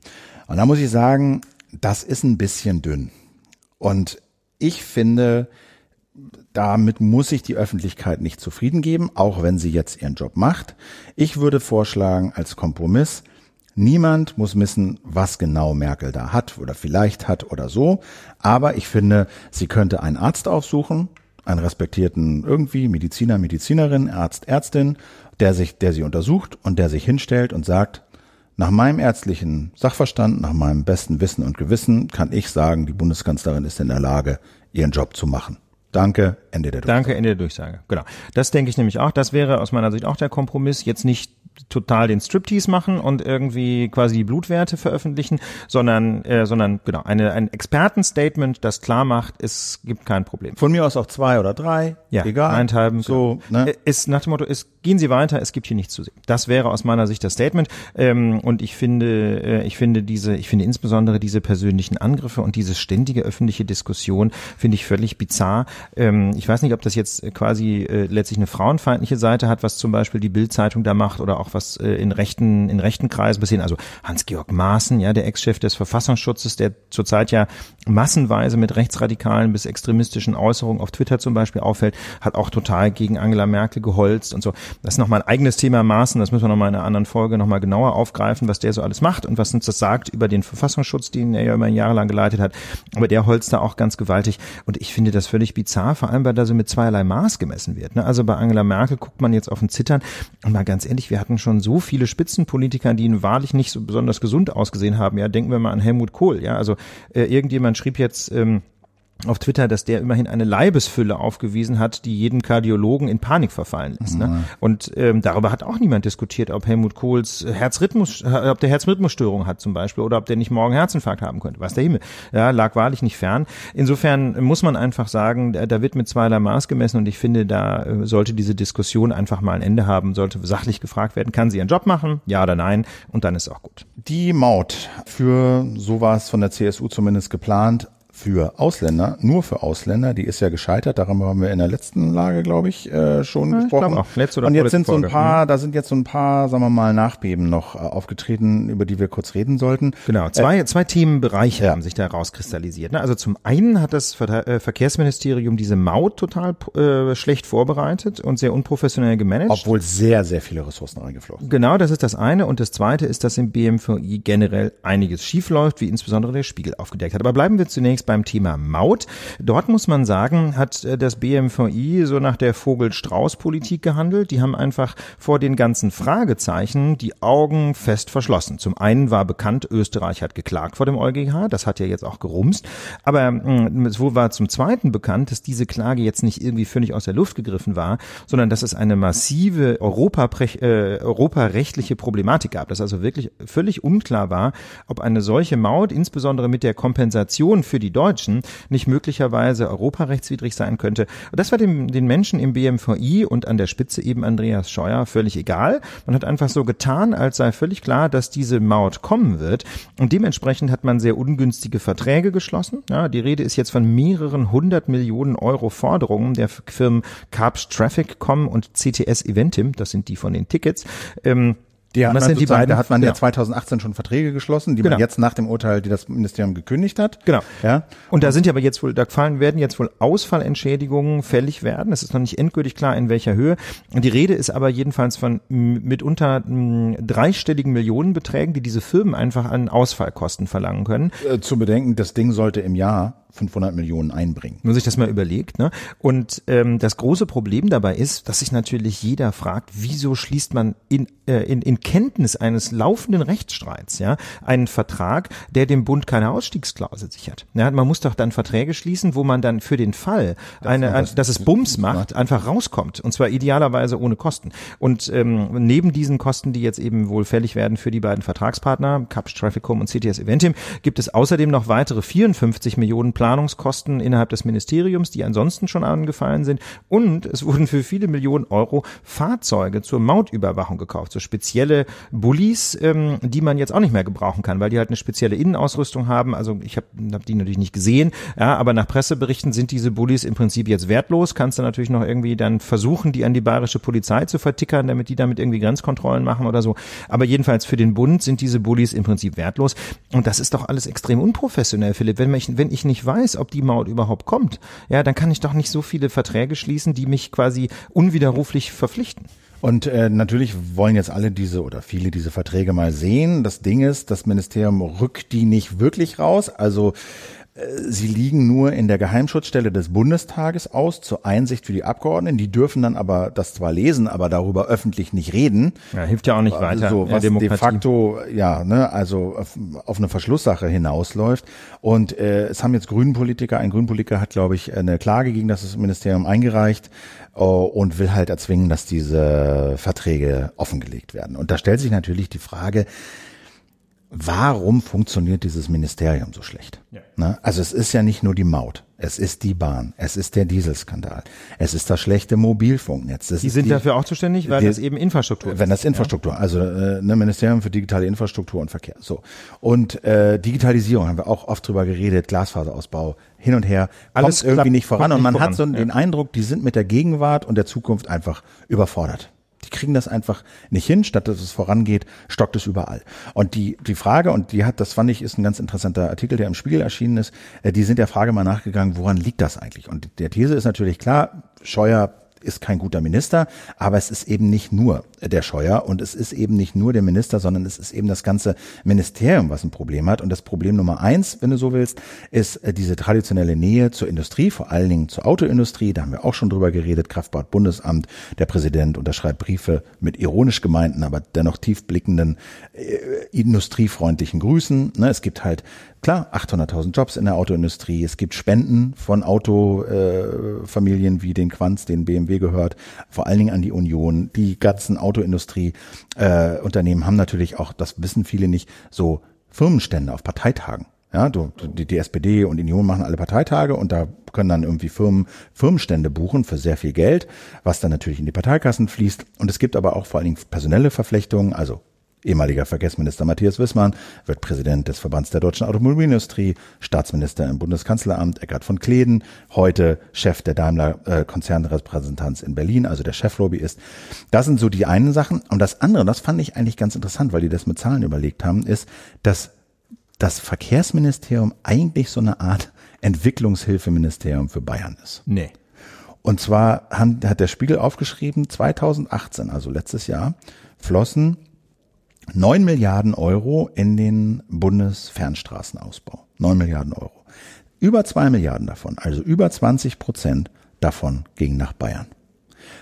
Und da muss ich sagen, das ist ein bisschen dünn. Und ich finde, damit muss sich die Öffentlichkeit nicht zufrieden geben, auch wenn sie jetzt ihren Job macht. Ich würde vorschlagen, als Kompromiss, niemand muss wissen, was genau Merkel da hat oder vielleicht hat oder so. Aber ich finde, sie könnte einen Arzt aufsuchen, einen respektierten irgendwie Mediziner, Medizinerin, Arzt, Ärztin, der sich, der sie untersucht und der sich hinstellt und sagt, nach meinem ärztlichen Sachverstand, nach meinem besten Wissen und Gewissen kann ich sagen, die Bundeskanzlerin ist in der Lage, ihren Job zu machen. Danke, Ende der Durchsage. Danke, Ende der Durchsage. Genau. Das denke ich nämlich auch. Das wäre aus meiner Sicht auch der Kompromiss. Jetzt nicht total den Striptease machen und irgendwie quasi die Blutwerte veröffentlichen, sondern, äh, sondern genau, eine, ein Expertenstatement, das klar macht, es gibt kein Problem. Von mir aus auch zwei oder drei, ja, egal. Einthalben, so, genau. ne? Ist nach dem Motto, ist, gehen Sie weiter, es gibt hier nichts zu sehen. Das wäre aus meiner Sicht das Statement. Ähm, und ich finde, äh, ich finde diese, ich finde insbesondere diese persönlichen Angriffe und diese ständige öffentliche Diskussion finde ich völlig bizarr. Ähm, ich weiß nicht, ob das jetzt quasi äh, letztlich eine frauenfeindliche Seite hat, was zum Beispiel die Bildzeitung da macht oder auch was äh, in rechten, in rechten Kreisen passiert. Also Hans-Georg Maaßen, ja, der Ex-Chef des Verfassungsschutzes, der zurzeit ja massenweise mit rechtsradikalen bis extremistischen Äußerungen auf Twitter zum Beispiel auffällt, hat auch total gegen Angela Merkel geholzt und so. Das ist nochmal ein eigenes Thema Maaßen, das müssen wir nochmal in einer anderen Folge nochmal genauer aufgreifen, was der so alles macht und was uns das sagt über den Verfassungsschutz, den er ja immer jahrelang geleitet hat. Aber der holzt da auch ganz gewaltig und ich finde das völlig bizarr, vor allem weil da so mit zweierlei Maß gemessen wird. Ne? Also bei Angela Merkel guckt man jetzt auf den Zittern und mal ganz ehrlich, wir hatten schon so viele Spitzenpolitiker, die wahrlich nicht so besonders gesund ausgesehen haben. Ja, denken wir mal an Helmut Kohl. Ja, also äh, irgendjemand schrieb jetzt ähm, auf Twitter, dass der immerhin eine Leibesfülle aufgewiesen hat, die jeden Kardiologen in Panik verfallen lässt. Ne? Mhm. Und ähm, darüber hat auch niemand diskutiert, ob Helmut Kohls Herzrhythmus, äh, ob der Herzrhythmusstörung hat zum Beispiel oder ob der nicht morgen Herzinfarkt haben könnte. Was der Himmel. Ja, lag wahrlich nicht fern. Insofern muss man einfach sagen, da wird mit zweierlei Maß gemessen und ich finde, da äh, sollte diese Diskussion einfach mal ein Ende haben, sollte sachlich gefragt werden, kann sie ihren Job machen? Ja oder nein? Und dann ist auch gut. Die Maut für sowas von der CSU zumindest geplant für Ausländer, nur für Ausländer, die ist ja gescheitert, darüber haben wir in der letzten Lage, glaube ich, äh, schon ja, gesprochen. Auch, letzte oder Und jetzt sind so ein paar, mhm. da sind jetzt so ein paar, sagen wir mal, Nachbeben noch äh, aufgetreten, über die wir kurz reden sollten. Genau, zwei, äh, zwei Themenbereiche ja. haben sich da rauskristallisiert. Ne? Also zum einen hat das Ver äh, Verkehrsministerium diese Maut total äh, schlecht vorbereitet und sehr unprofessionell gemanagt. Obwohl sehr, sehr viele Ressourcen reingeflossen. Genau, das ist das eine. Und das zweite ist, dass im BMVI generell einiges schiefläuft, wie insbesondere der Spiegel aufgedeckt hat. Aber bleiben wir zunächst zunächst beim Thema Maut. Dort muss man sagen, hat äh, das BMVI so nach der Vogel-Strauß-Politik gehandelt. Die haben einfach vor den ganzen Fragezeichen die Augen fest verschlossen. Zum einen war bekannt, Österreich hat geklagt vor dem EuGH. Das hat ja jetzt auch gerumst. Aber mm, es war zum zweiten bekannt, dass diese Klage jetzt nicht irgendwie völlig aus der Luft gegriffen war, sondern dass es eine massive Europa, äh, europarechtliche Problematik gab. Dass also wirklich völlig unklar war, ob eine solche Maut, insbesondere mit der Kompensation für die Deutschen nicht möglicherweise europarechtswidrig sein könnte. Das war dem, den Menschen im BMVI und an der Spitze eben Andreas Scheuer völlig egal. Man hat einfach so getan, als sei völlig klar, dass diese Maut kommen wird. Und dementsprechend hat man sehr ungünstige Verträge geschlossen. Ja, die Rede ist jetzt von mehreren hundert Millionen Euro Forderungen der Firmen Carps Traffic.com und CTS Eventim, das sind die von den Tickets. Ähm, die hat, man sind die beiden, da hat man ja. ja 2018 schon Verträge geschlossen, die genau. man jetzt nach dem Urteil, die das Ministerium gekündigt hat. Genau. Ja. Und da sind ja aber jetzt wohl, da fallen, werden jetzt wohl Ausfallentschädigungen fällig werden. Es ist noch nicht endgültig klar, in welcher Höhe. Die Rede ist aber jedenfalls von mitunter dreistelligen Millionenbeträgen, die diese Firmen einfach an Ausfallkosten verlangen können. Äh, zu bedenken, das Ding sollte im Jahr 500 Millionen einbringen. Nur sich das mal überlegt. Ne? Und ähm, das große Problem dabei ist, dass sich natürlich jeder fragt, wieso schließt man in, äh, in, in Kenntnis eines laufenden Rechtsstreits ja einen Vertrag, der dem Bund keine Ausstiegsklausel sichert. Ja, man muss doch dann Verträge schließen, wo man dann für den Fall, eine, das, dass es Bums macht, einfach rauskommt. Und zwar idealerweise ohne Kosten. Und ähm, neben diesen Kosten, die jetzt eben wohl fällig werden für die beiden Vertragspartner, Caps Trafficom und CTS Eventim, gibt es außerdem noch weitere 54 Millionen Planungskosten innerhalb des Ministeriums, die ansonsten schon angefallen sind. Und es wurden für viele Millionen Euro Fahrzeuge zur Mautüberwachung gekauft, so spezielle Bullies, ähm, die man jetzt auch nicht mehr gebrauchen kann, weil die halt eine spezielle Innenausrüstung haben. Also ich habe hab die natürlich nicht gesehen, ja, aber nach Presseberichten sind diese Bullies im Prinzip jetzt wertlos. Kannst du natürlich noch irgendwie dann versuchen, die an die bayerische Polizei zu vertickern, damit die damit irgendwie Grenzkontrollen machen oder so. Aber jedenfalls für den Bund sind diese Bullies im Prinzip wertlos. Und das ist doch alles extrem unprofessionell, Philipp. Wenn ich, wenn ich nicht weiß, weiß, ob die Maut überhaupt kommt, ja, dann kann ich doch nicht so viele Verträge schließen, die mich quasi unwiderruflich verpflichten. Und äh, natürlich wollen jetzt alle diese oder viele diese Verträge mal sehen. Das Ding ist, das Ministerium rückt die nicht wirklich raus. Also Sie liegen nur in der Geheimschutzstelle des Bundestages aus zur Einsicht für die Abgeordneten. Die dürfen dann aber das zwar lesen, aber darüber öffentlich nicht reden. Ja, hilft ja auch nicht weiter. So, was de facto, ja, ne, also auf, auf eine Verschlusssache hinausläuft. Und äh, es haben jetzt Grünenpolitiker, ein Grünenpolitiker hat, glaube ich, eine Klage gegen das Ministerium eingereicht äh, und will halt erzwingen, dass diese Verträge offengelegt werden. Und da stellt sich natürlich die Frage, warum funktioniert dieses Ministerium so schlecht? Ja. Ne? Also es ist ja nicht nur die Maut, es ist die Bahn, es ist der Dieselskandal, es ist das schlechte Mobilfunknetz. Die sind die, dafür auch zuständig, weil die, das eben Infrastruktur ist. Wenn das Infrastruktur, ja. also äh, ne, Ministerium für digitale Infrastruktur und Verkehr. So und äh, Digitalisierung haben wir auch oft drüber geredet, Glasfaserausbau hin und her, Alles kommt irgendwie nicht voran und man voran. hat so ja. den Eindruck, die sind mit der Gegenwart und der Zukunft einfach überfordert. Kriegen das einfach nicht hin, statt dass es vorangeht, stockt es überall. Und die, die Frage, und die hat, das fand ich, ist ein ganz interessanter Artikel, der im Spiegel erschienen ist, äh, die sind der Frage mal nachgegangen, woran liegt das eigentlich? Und der These ist natürlich klar, Scheuer ist kein guter Minister, aber es ist eben nicht nur der Scheuer und es ist eben nicht nur der Minister, sondern es ist eben das ganze Ministerium, was ein Problem hat. Und das Problem Nummer eins, wenn du so willst, ist äh, diese traditionelle Nähe zur Industrie, vor allen Dingen zur Autoindustrie. Da haben wir auch schon drüber geredet. Kraftfahrtbundesamt, der Präsident unterschreibt Briefe mit ironisch gemeinten, aber dennoch tiefblickenden, äh, industriefreundlichen Grüßen. Ne, es gibt halt Klar, 800.000 Jobs in der Autoindustrie. Es gibt Spenden von Autofamilien äh, wie den Quanz, den BMW gehört, vor allen Dingen an die Union. Die ganzen Autoindustrie-Unternehmen äh, haben natürlich auch, das wissen viele nicht, so Firmenstände auf Parteitagen. Ja, du, die, die SPD und Union machen alle Parteitage und da können dann irgendwie Firmen Firmenstände buchen für sehr viel Geld, was dann natürlich in die Parteikassen fließt. Und es gibt aber auch vor allen Dingen personelle Verflechtungen, also Ehemaliger Verkehrsminister Matthias Wissmann wird Präsident des Verbands der deutschen Automobilindustrie, Staatsminister im Bundeskanzleramt Eckhard von Kleden, heute Chef der Daimler äh, Konzernrepräsentanz in Berlin, also der Cheflobbyist. Das sind so die einen Sachen. Und das andere, das fand ich eigentlich ganz interessant, weil die das mit Zahlen überlegt haben, ist, dass das Verkehrsministerium eigentlich so eine Art Entwicklungshilfeministerium für Bayern ist. Nee. Und zwar hat der Spiegel aufgeschrieben, 2018, also letztes Jahr, flossen 9 Milliarden Euro in den Bundesfernstraßenausbau. 9 Milliarden Euro. Über 2 Milliarden davon, also über 20 Prozent davon gingen nach Bayern.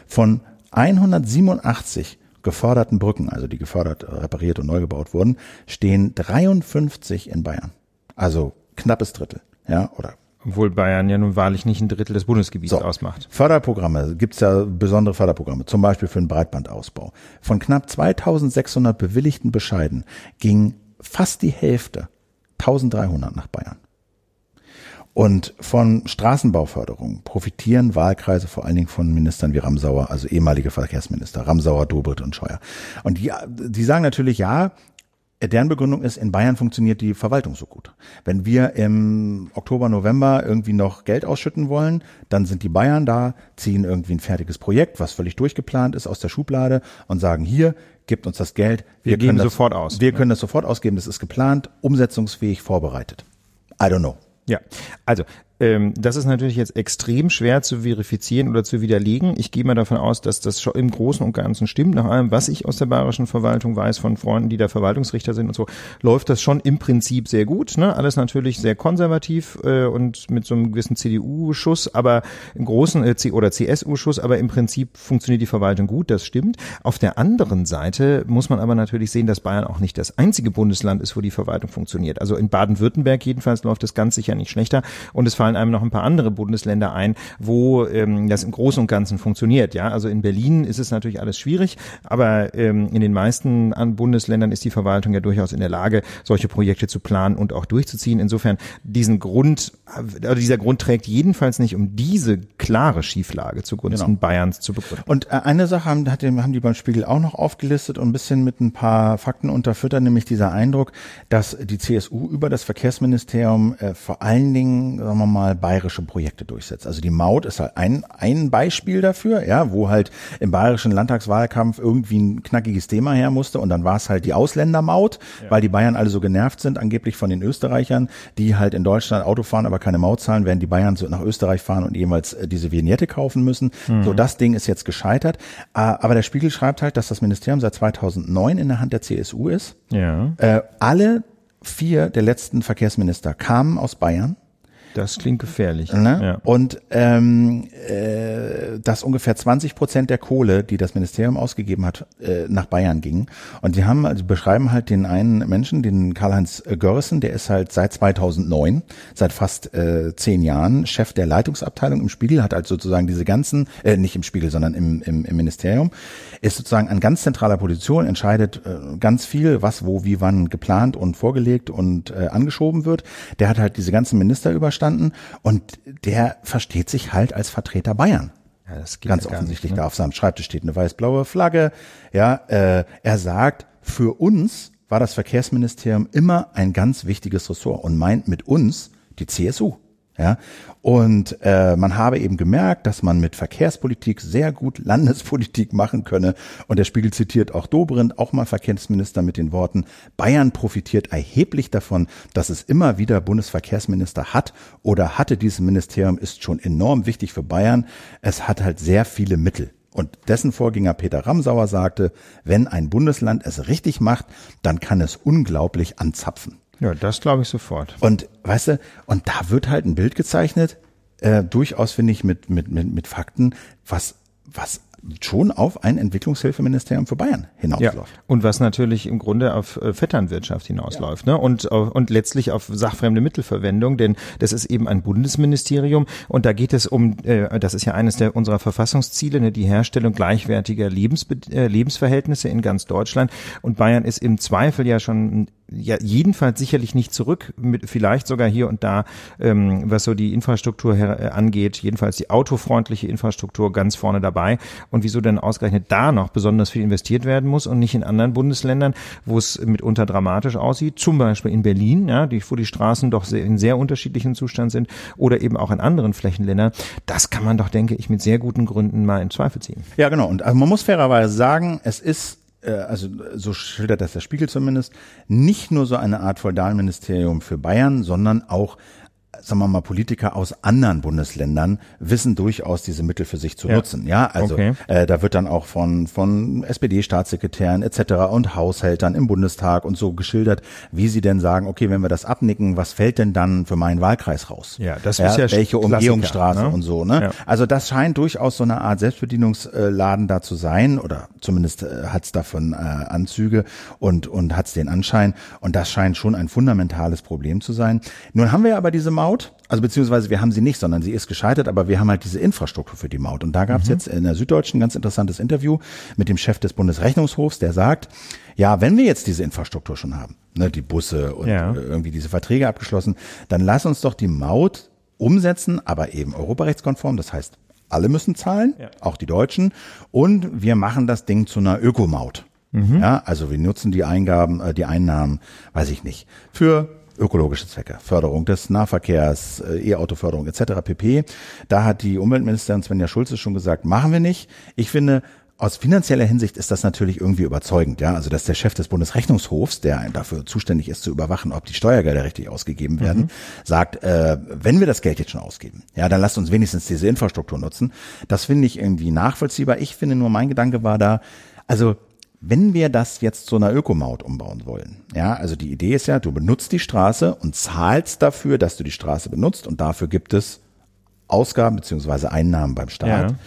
Von 187 geförderten Brücken, also die gefördert, repariert und neu gebaut wurden, stehen 53 in Bayern. Also knappes Drittel, ja, oder obwohl Bayern ja nun wahrlich nicht ein Drittel des Bundesgebiets so, ausmacht. Förderprogramme, gibt's ja besondere Förderprogramme, zum Beispiel für den Breitbandausbau. Von knapp 2600 bewilligten Bescheiden ging fast die Hälfte, 1300 nach Bayern. Und von Straßenbauförderung profitieren Wahlkreise vor allen Dingen von Ministern wie Ramsauer, also ehemalige Verkehrsminister, Ramsauer, Dobrit und Scheuer. Und die, die sagen natürlich, ja, Deren Begründung ist, in Bayern funktioniert die Verwaltung so gut. Wenn wir im Oktober, November irgendwie noch Geld ausschütten wollen, dann sind die Bayern da, ziehen irgendwie ein fertiges Projekt, was völlig durchgeplant ist, aus der Schublade und sagen, hier, gibt uns das Geld. Wir, wir geben das, sofort aus. Wir können das sofort ausgeben, das ist geplant, umsetzungsfähig, vorbereitet. I don't know. Ja, also ähm, das ist natürlich jetzt extrem schwer zu verifizieren oder zu widerlegen. Ich gehe mal davon aus, dass das schon im Großen und Ganzen stimmt. Nach allem, was ich aus der bayerischen Verwaltung weiß, von Freunden, die da Verwaltungsrichter sind und so, läuft das schon im Prinzip sehr gut. Ne? Alles natürlich sehr konservativ äh, und mit so einem gewissen CDU-Schuss, aber im Großen äh, oder CSU-Schuss, aber im Prinzip funktioniert die Verwaltung gut, das stimmt. Auf der anderen Seite muss man aber natürlich sehen, dass Bayern auch nicht das einzige Bundesland ist, wo die Verwaltung funktioniert. Also in Baden-Württemberg jedenfalls läuft das ganz sicher nicht schlechter und es fallen fallen einem noch ein paar andere Bundesländer ein, wo ähm, das im Großen und Ganzen funktioniert. Ja, also in Berlin ist es natürlich alles schwierig, aber ähm, in den meisten Bundesländern ist die Verwaltung ja durchaus in der Lage, solche Projekte zu planen und auch durchzuziehen. Insofern diesen Grund, also dieser Grund trägt jedenfalls nicht, um diese klare Schieflage zugunsten genau. Bayerns zu begründen. Und äh, eine Sache haben, haben die beim Spiegel auch noch aufgelistet und ein bisschen mit ein paar Fakten unterfüttert, nämlich dieser Eindruck, dass die CSU über das Verkehrsministerium äh, vor allen Dingen, sagen wir mal, mal bayerische Projekte durchsetzt. Also die Maut ist halt ein, ein Beispiel dafür, ja, wo halt im bayerischen Landtagswahlkampf irgendwie ein knackiges Thema her musste und dann war es halt die Ausländermaut, ja. weil die Bayern alle so genervt sind, angeblich von den Österreichern, die halt in Deutschland Auto fahren, aber keine Maut zahlen, während die Bayern so nach Österreich fahren und jemals äh, diese Vignette kaufen müssen. Mhm. So, das Ding ist jetzt gescheitert. Äh, aber der Spiegel schreibt halt, dass das Ministerium seit 2009 in der Hand der CSU ist. Ja. Äh, alle vier der letzten Verkehrsminister kamen aus Bayern. Das klingt gefährlich. Ne? Ja. Und ähm, äh, dass ungefähr 20 Prozent der Kohle, die das Ministerium ausgegeben hat, äh, nach Bayern ging. Und sie haben, also beschreiben halt den einen Menschen, den Karl-Heinz Görrissen, der ist halt seit 2009, seit fast äh, zehn Jahren Chef der Leitungsabteilung im Spiegel, hat halt sozusagen diese ganzen, äh, nicht im Spiegel, sondern im, im, im Ministerium, ist sozusagen an ganz zentraler Position, entscheidet äh, ganz viel, was, wo, wie, wann geplant und vorgelegt und äh, angeschoben wird. Der hat halt diese ganzen Minister überstanden und der versteht sich halt als Vertreter Bayern. Ja, das geht Ganz ja offensichtlich, nicht, ne? da auf seinem Schreibtisch steht eine weiß-blaue Flagge. Ja, äh, er sagt, für uns war das Verkehrsministerium immer ein ganz wichtiges Ressort und meint mit uns die CSU. Ja, und äh, man habe eben gemerkt, dass man mit Verkehrspolitik sehr gut Landespolitik machen könne. Und der Spiegel zitiert auch Dobrindt, auch mal Verkehrsminister, mit den Worten: Bayern profitiert erheblich davon, dass es immer wieder Bundesverkehrsminister hat oder hatte. Dieses Ministerium ist schon enorm wichtig für Bayern. Es hat halt sehr viele Mittel. Und dessen Vorgänger Peter Ramsauer sagte, wenn ein Bundesland es richtig macht, dann kann es unglaublich anzapfen. Ja, das glaube ich sofort. Und weißt du, und da wird halt ein Bild gezeichnet, äh, durchaus finde ich mit, mit, mit, mit Fakten, was, was schon auf ein Entwicklungshilfeministerium für Bayern Ja, hinausläuft. und was natürlich im Grunde auf äh, Vetternwirtschaft hinausläuft, ne? Und auf, und letztlich auf sachfremde Mittelverwendung, denn das ist eben ein Bundesministerium und da geht es um, äh, das ist ja eines der unserer Verfassungsziele, ne, die Herstellung gleichwertiger Lebensbe äh, Lebensverhältnnisse in ganz Deutschland. Und Bayern ist im Zweifel ja schon ja jedenfalls sicherlich nicht zurück, mit, vielleicht sogar hier und da, ähm, was so die Infrastruktur äh, angeht, jedenfalls die autofreundliche Infrastruktur ganz vorne dabei. Und wieso denn ausgerechnet da noch besonders viel investiert werden muss und nicht in anderen Bundesländern, wo es mitunter dramatisch aussieht, zum Beispiel in Berlin, ja, wo die Straßen doch in sehr unterschiedlichem Zustand sind, oder eben auch in anderen Flächenländern, das kann man doch, denke ich, mit sehr guten Gründen mal in Zweifel ziehen. Ja, genau. Und man muss fairerweise sagen, es ist äh, also so schildert das der Spiegel zumindest, nicht nur so eine Art Feudalministerium für Bayern, sondern auch sagen wir mal, Politiker aus anderen Bundesländern wissen durchaus diese Mittel für sich zu Ja. nutzen. Ja, also Okay. äh, da wird dann auch von von SPD-Staatssekretären etc. und Haushältern im Bundestag und so geschildert, wie sie denn sagen, okay, wenn wir das abnicken, was fällt denn dann für meinen Wahlkreis raus? Ja, das ist ja welche Umgehungsstraße ne? und so. Ne? Ja. Also das scheint durchaus so eine Art Selbstbedienungsladen da zu sein oder zumindest äh, hat es davon äh, Anzüge und und hat es den Anschein und das scheint schon ein fundamentales Problem zu sein. Nun haben wir aber diese Maut, also beziehungsweise wir haben sie nicht, sondern sie ist gescheitert, aber wir haben halt diese Infrastruktur für die Maut und da gab es jetzt in der Süddeutschen ein ganz interessantes Interview mit dem Chef des Bundesrechnungshofs, der sagt, ja, wenn wir jetzt diese Infrastruktur schon haben, ne, die Busse und Ja. äh, irgendwie diese Verträge abgeschlossen, dann lass uns doch die Maut umsetzen, aber eben europarechtskonform. Das heißt, alle müssen zahlen, Ja. auch die Deutschen. Und wir machen das Ding zu einer Ökomaut. Ja, also wir nutzen die Eingaben, äh, die Einnahmen, weiß ich nicht, für ökologische Zwecke, Förderung des Nahverkehrs, äh, E-Autoförderung etc. pp. Da hat die Umweltministerin Svenja Schulze schon gesagt, machen wir nicht. Ich finde, aus finanzieller Hinsicht ist das natürlich irgendwie überzeugend, ja. Also, dass der Chef des Bundesrechnungshofs, der dafür zuständig ist, zu überwachen, ob die Steuergelder richtig ausgegeben werden, sagt, äh, wenn wir das Geld jetzt schon ausgeben, ja, dann lasst uns wenigstens diese Infrastruktur nutzen. Das finde ich irgendwie nachvollziehbar. Ich finde nur, mein Gedanke war da, also, wenn wir das jetzt zu einer Ökomaut umbauen wollen, ja, also die Idee ist ja, du benutzt die Straße und zahlst dafür, dass du die Straße benutzt und dafür gibt es Ausgaben beziehungsweise Einnahmen beim Staat Ja.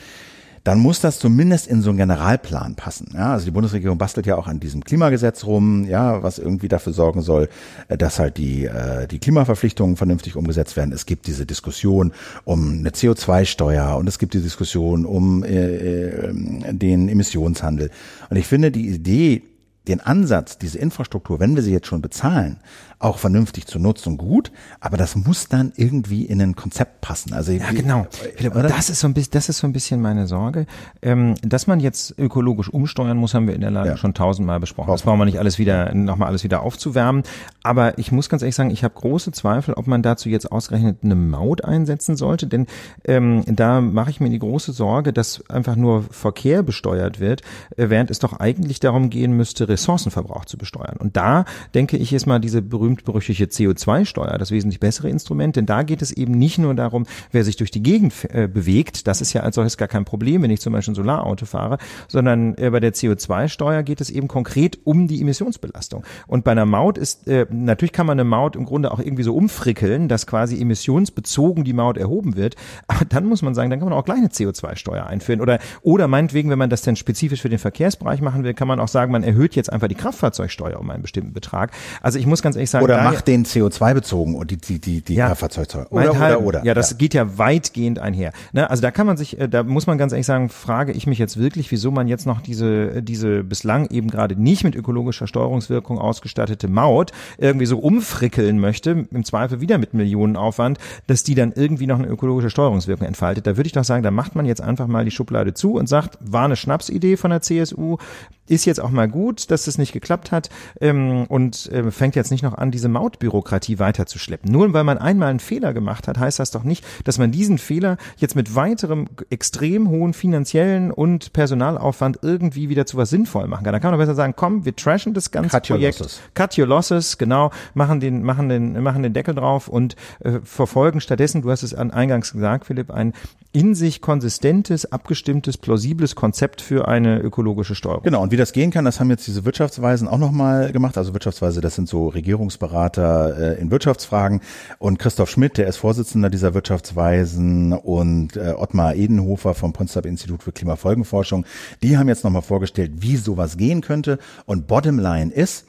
Dann muss das zumindest in so einen Generalplan passen. Ja, also die Bundesregierung bastelt ja auch an diesem Klimagesetz rum, ja, was irgendwie dafür sorgen soll, äh, dass halt die, äh, die Klimaverpflichtungen vernünftig umgesetzt werden. Es gibt diese Diskussion um eine CO2-Steuer und es gibt die Diskussion um äh, äh, den Emissionshandel. Und ich finde die Idee, den Ansatz, diese Infrastruktur, wenn wir sie jetzt schon bezahlen, auch vernünftig zu nutzen, gut, aber das muss dann irgendwie in ein Konzept passen. Also Ja, genau. Philipp, das ist so ein bisschen, das ist so ein bisschen meine Sorge. Ähm, dass man jetzt ökologisch umsteuern muss, haben wir in der Lage Ja. schon tausendmal besprochen. Das brauchen wir nicht alles wieder, nochmal alles wieder aufzuwärmen. Aber ich muss ganz ehrlich sagen, ich habe große Zweifel, ob man dazu jetzt ausgerechnet eine Maut einsetzen sollte, denn ähm, da mache ich mir die große Sorge, dass einfach nur Verkehr besteuert wird, äh, während es doch eigentlich darum gehen müsste, Ressourcenverbrauch zu besteuern. Und da denke ich, ist mal diese berühmt-berüchtigte CO2-Steuer das wesentlich bessere Instrument, denn da geht es eben nicht nur darum, wer sich durch die Gegend äh, bewegt, das ist ja als solches gar kein Problem, wenn ich zum Beispiel ein Solarauto fahre, sondern äh, bei der CO2-Steuer geht es eben konkret um die Emissionsbelastung. Und bei einer Maut ist, äh, natürlich kann man eine Maut im Grunde auch irgendwie so umfrickeln, dass quasi emissionsbezogen die Maut erhoben wird. Aber dann muss man sagen, dann kann man auch gleich eine CO2-Steuer einführen. Oder, oder meinetwegen, wenn man das dann spezifisch für den Verkehrsbereich machen will, kann man auch sagen, man erhöht jetzt einfach die Kraftfahrzeugsteuer um einen bestimmten Betrag. Also ich muss ganz ehrlich sagen. Oder macht den CO2 bezogen und die, die, die, die ja, Kraftfahrzeugsteuer. Oder, halt, oder, oder. Ja, das ja. geht ja weitgehend einher. Ne? Also da kann man sich, äh, da muss man ganz ehrlich sagen, frage ich mich jetzt wirklich, wieso man jetzt noch diese, diese bislang eben gerade nicht mit ökologischer Steuerungswirkung ausgestattete Maut irgendwie so umfrickeln möchte, im Zweifel wieder mit Millionenaufwand, dass die dann irgendwie noch eine ökologische Steuerungswirkung entfaltet. Da würde ich doch sagen, da macht man jetzt einfach mal die Schublade zu und sagt, war eine Schnapsidee von der CSU, ist jetzt auch mal gut, dass es nicht geklappt hat ähm, und äh, fängt jetzt nicht noch an, diese Mautbürokratie weiterzuschleppen. Nur weil man einmal einen Fehler gemacht hat, heißt das doch nicht, dass man diesen Fehler jetzt mit weiterem extrem hohen finanziellen und Personalaufwand irgendwie wieder zu was sinnvoll machen kann. Da kann man besser sagen, komm, wir trashen das ganze Cut Projekt. Your losses. Cut your losses, genau, machen den, machen den, machen den Deckel drauf und äh, verfolgen stattdessen, du hast es an eingangs gesagt, Philipp, ein in sich konsistentes, abgestimmtes, plausibles Konzept für eine ökologische Steuerung. Genau, und wie das gehen kann, das haben jetzt diese Wirtschaftsweisen auch nochmal gemacht. Also Wirtschaftsweise, das sind so Regierungsberater äh, in Wirtschaftsfragen. Und Christoph Schmidt, der ist Vorsitzender dieser Wirtschaftsweisen und äh, Ottmar Edenhofer vom Potsdam Institut für Klimafolgenforschung, die haben jetzt nochmal vorgestellt, wie sowas gehen könnte. Und Bottomline ist,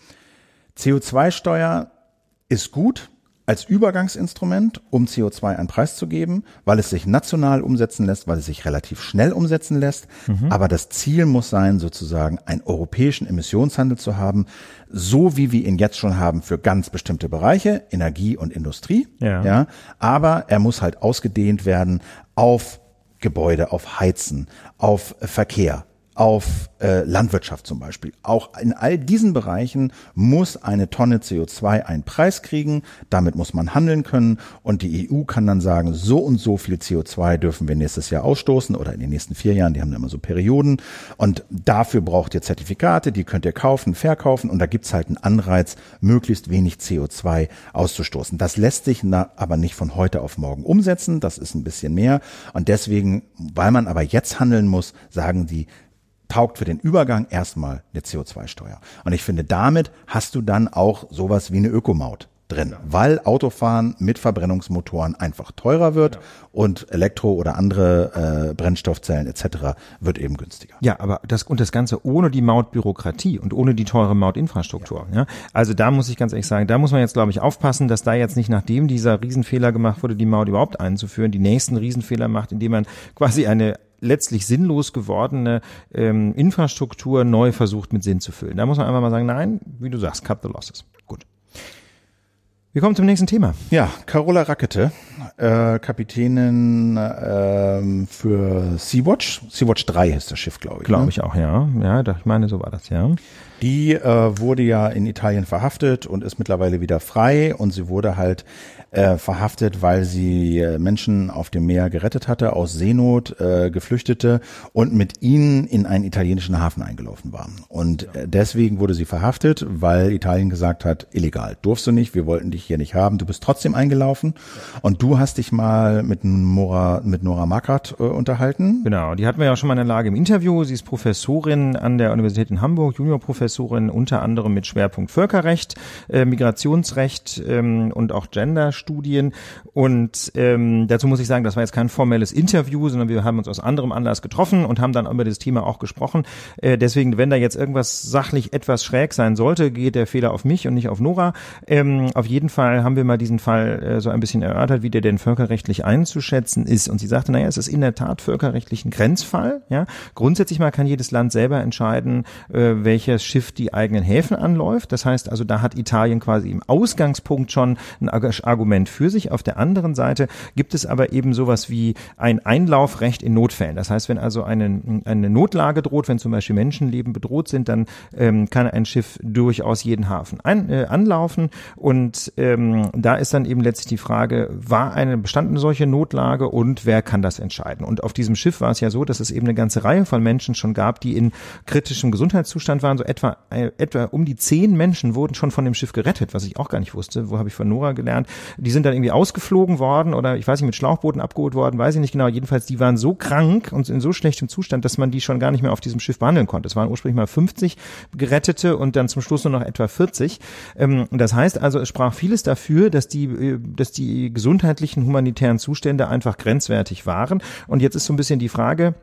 CO2-Steuer ist gut, als Übergangsinstrument, um CO2 einen Preis zu geben, weil es sich national umsetzen lässt, weil es sich relativ schnell umsetzen lässt. Mhm. Aber das Ziel muss sein, sozusagen einen europäischen Emissionshandel zu haben, so wie wir ihn jetzt schon haben für ganz bestimmte Bereiche, Energie und Industrie. Ja. ja. Aber er muss halt ausgedehnt werden auf Gebäude, auf Heizen, auf Verkehr, auf äh, Landwirtschaft zum Beispiel. Auch in all diesen Bereichen muss eine Tonne CO2 einen Preis kriegen. Damit muss man handeln können. Und die EU kann dann sagen, so und so viel CO2 dürfen wir nächstes Jahr ausstoßen oder in den nächsten vier Jahren. Die haben immer so Perioden. Und dafür braucht ihr Zertifikate, die könnt ihr kaufen, verkaufen. Und da gibt's halt einen Anreiz, möglichst wenig CO2 auszustoßen. Das lässt sich na, aber nicht von heute auf morgen umsetzen. Das ist ein bisschen mehr. Und deswegen, weil man aber jetzt handeln muss, sagen die, taugt für den Übergang erstmal eine CO2-Steuer. Und ich finde, damit hast du dann auch sowas wie eine Ökomaut drin, ja. weil Autofahren mit Verbrennungsmotoren einfach teurer wird ja. und Elektro- oder andere äh, Brennstoffzellen etc. wird eben günstiger. Ja, aber das und das Ganze ohne die Mautbürokratie und ohne die teure Mautinfrastruktur. Ja. ja. Also da muss ich ganz ehrlich sagen, da muss man jetzt glaube ich aufpassen, dass da jetzt nicht nachdem dieser Riesenfehler gemacht wurde, die Maut überhaupt einzuführen, die nächsten Riesenfehler macht, indem man quasi eine letztlich sinnlos gewordene ähm, Infrastruktur neu versucht mit Sinn zu füllen. Da muss man einfach mal sagen, nein, wie du sagst, cut the losses. Gut. Wir kommen zum nächsten Thema. Ja, Carola Rackete, äh, Kapitänin äh, für Sea-Watch. Sea-Watch 3 ist das Schiff, glaube ich. Glaube ne? ich auch, ja. Ja, ich meine, so war das, ja. Die äh, wurde ja in Italien verhaftet und ist mittlerweile wieder frei und sie wurde halt äh, verhaftet, weil sie äh, Menschen auf dem Meer gerettet hatte, aus Seenot äh, Geflüchtete und mit ihnen in einen italienischen Hafen eingelaufen war. Und äh, deswegen wurde sie verhaftet, weil Italien gesagt hat, illegal, durfst du nicht, wir wollten dich hier nicht haben, du bist trotzdem eingelaufen. Und du hast dich mal mit Nora, mit Nora Makart äh, unterhalten. Genau, die hatten wir ja schon mal in der Lage im Interview. Sie ist Professorin an der Universität in Hamburg, Juniorprofessorin, unter anderem mit Schwerpunkt Völkerrecht, äh, Migrationsrecht ähm, und auch Gender Studien. Und ähm, dazu muss ich sagen, das war jetzt kein formelles Interview, sondern wir haben uns aus anderem Anlass getroffen und haben dann über das Thema auch gesprochen. Äh, deswegen, wenn da jetzt irgendwas sachlich etwas schräg sein sollte, geht der Fehler auf mich und nicht auf Nora. Ähm, auf jeden Fall haben wir mal diesen Fall äh, so ein bisschen erörtert, wie der denn völkerrechtlich einzuschätzen ist. Und sie sagte, naja, es ist in der Tat völkerrechtlich ein Grenzfall. Ja, grundsätzlich mal kann jedes Land selber entscheiden, äh, welches Schiff die eigenen Häfen anläuft. Das heißt also, da hat Italien quasi im Ausgangspunkt schon ein Argument Argument für sich. Auf der anderen Seite gibt es aber eben sowas wie ein Einlaufrecht in Notfällen. Das heißt, wenn also eine, eine Notlage droht, wenn zum Beispiel Menschenleben bedroht sind, dann ähm, kann ein Schiff durchaus jeden Hafen ein, äh, anlaufen. Und ähm, da ist dann eben letztlich die Frage, war eine bestandene solche Notlage und wer kann das entscheiden? Und auf diesem Schiff war es ja so, dass es eben eine ganze Reihe von Menschen schon gab, die in kritischem Gesundheitszustand waren. So etwa, äh, etwa um die zehn Menschen wurden schon von dem Schiff gerettet, was ich auch gar nicht wusste. Wo habe ich von Nora gelernt? Die sind dann irgendwie ausgeflogen worden oder ich weiß nicht, mit Schlauchbooten abgeholt worden, weiß ich nicht genau. Jedenfalls, die waren so krank und in so schlechtem Zustand, dass man die schon gar nicht mehr auf diesem Schiff behandeln konnte. Es waren ursprünglich mal 50 Gerettete und dann zum Schluss nur noch etwa 40. Ähm, das heißt also, es sprach vieles dafür, dass die, äh, dass die gesundheitlichen humanitären Zustände einfach grenzwertig waren. Und jetzt ist so ein bisschen die Frage,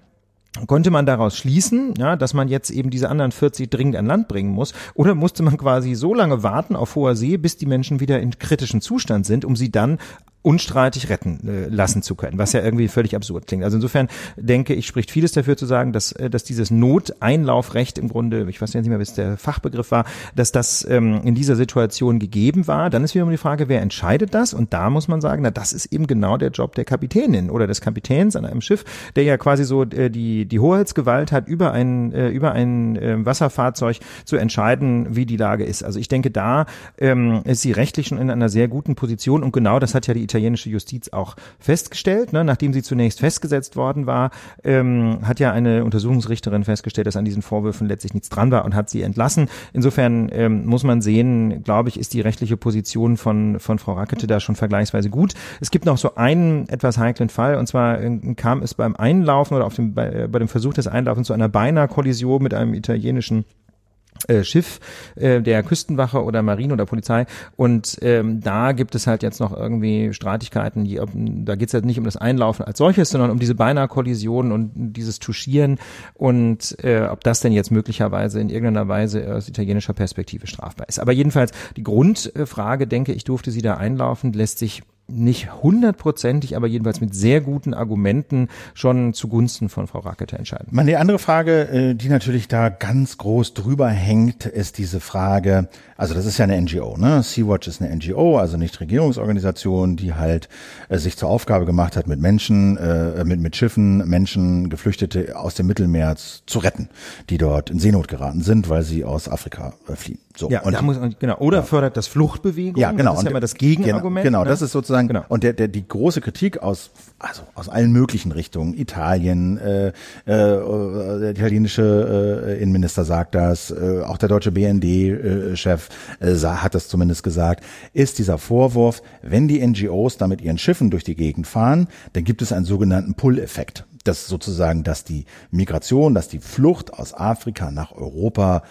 Konnte man daraus schließen, ja, dass man jetzt eben diese anderen 40 dringend an Land bringen muss? Oder musste man quasi so lange warten auf hoher See, bis die Menschen wieder in kritischen Zustand sind, um sie dann unstreitig retten äh, lassen zu können, was ja irgendwie völlig absurd klingt. Also insofern denke ich, spricht vieles dafür zu sagen, dass, äh, dass dieses Noteinlaufrecht im Grunde, ich weiß nicht mehr, was der Fachbegriff war, dass das ähm, in dieser Situation gegeben war. Dann ist wiederum die Frage, wer entscheidet das? Und da muss man sagen, na, das ist eben genau der Job der Kapitänin oder des Kapitäns an einem Schiff, der ja quasi so äh, die, die Hoheitsgewalt hat, über ein, äh, über ein äh, Wasserfahrzeug zu entscheiden, wie die Lage ist. Also ich denke, da ähm, ist sie rechtlich schon in einer sehr guten Position und genau das hat ja die italienische Justiz auch festgestellt. Ne? Nachdem sie zunächst festgesetzt worden war, ähm, hat ja eine Untersuchungsrichterin festgestellt, dass an diesen Vorwürfen letztlich nichts dran war und hat sie entlassen. Insofern ähm, muss man sehen, glaube ich, ist die rechtliche Position von, von Frau Rackete da schon vergleichsweise gut. Es gibt noch so einen etwas heiklen Fall und zwar äh, kam es beim Einlaufen oder auf dem, bei, bei dem Versuch des Einlaufens zu einer beinahe Kollision mit einem italienischen äh, Schiff äh, der Küstenwache oder Marine oder Polizei und ähm, da gibt es halt jetzt noch irgendwie Streitigkeiten, die, da geht es halt nicht um das Einlaufen als solches, sondern um diese beinahe Kollision und dieses Touchieren und äh, ob das denn jetzt möglicherweise in irgendeiner Weise aus italienischer Perspektive strafbar ist. Aber jedenfalls die Grundfrage, denke ich, durfte sie da einlaufen, lässt sich nicht hundertprozentig, aber jedenfalls mit sehr guten Argumenten schon zugunsten von Frau Rackete entscheiden. Meine andere Frage, äh, die natürlich da ganz groß drüber hängt, ist diese Frage, also das ist ja eine NGO, ne? Sea-Watch ist eine NGO, also nicht Regierungsorganisation, die halt äh, sich zur Aufgabe gemacht hat, mit Menschen, äh, mit, mit Schiffen, Menschen, Geflüchtete aus dem Mittelmeer zu retten, die dort in Seenot geraten sind, weil sie aus Afrika äh, fliehen. So. Ja, und muss, genau. Oder ja. fördert das Fluchtbewegung. Ja, genau. Das ist ja immer das Gegenargument. Genau, genau ne? das ist sozusagen, genau. und der, der, die große Kritik aus, also aus allen möglichen Richtungen, Italien, äh, äh, der italienische äh, Innenminister sagt das, äh, auch der deutsche BND-Chef äh, hat das zumindest gesagt, ist dieser Vorwurf, wenn die NGOs da mit ihren Schiffen durch die Gegend fahren, dann gibt es einen sogenannten Pull-Effekt. Das sozusagen, dass die Migration, dass die Flucht aus Afrika nach Europa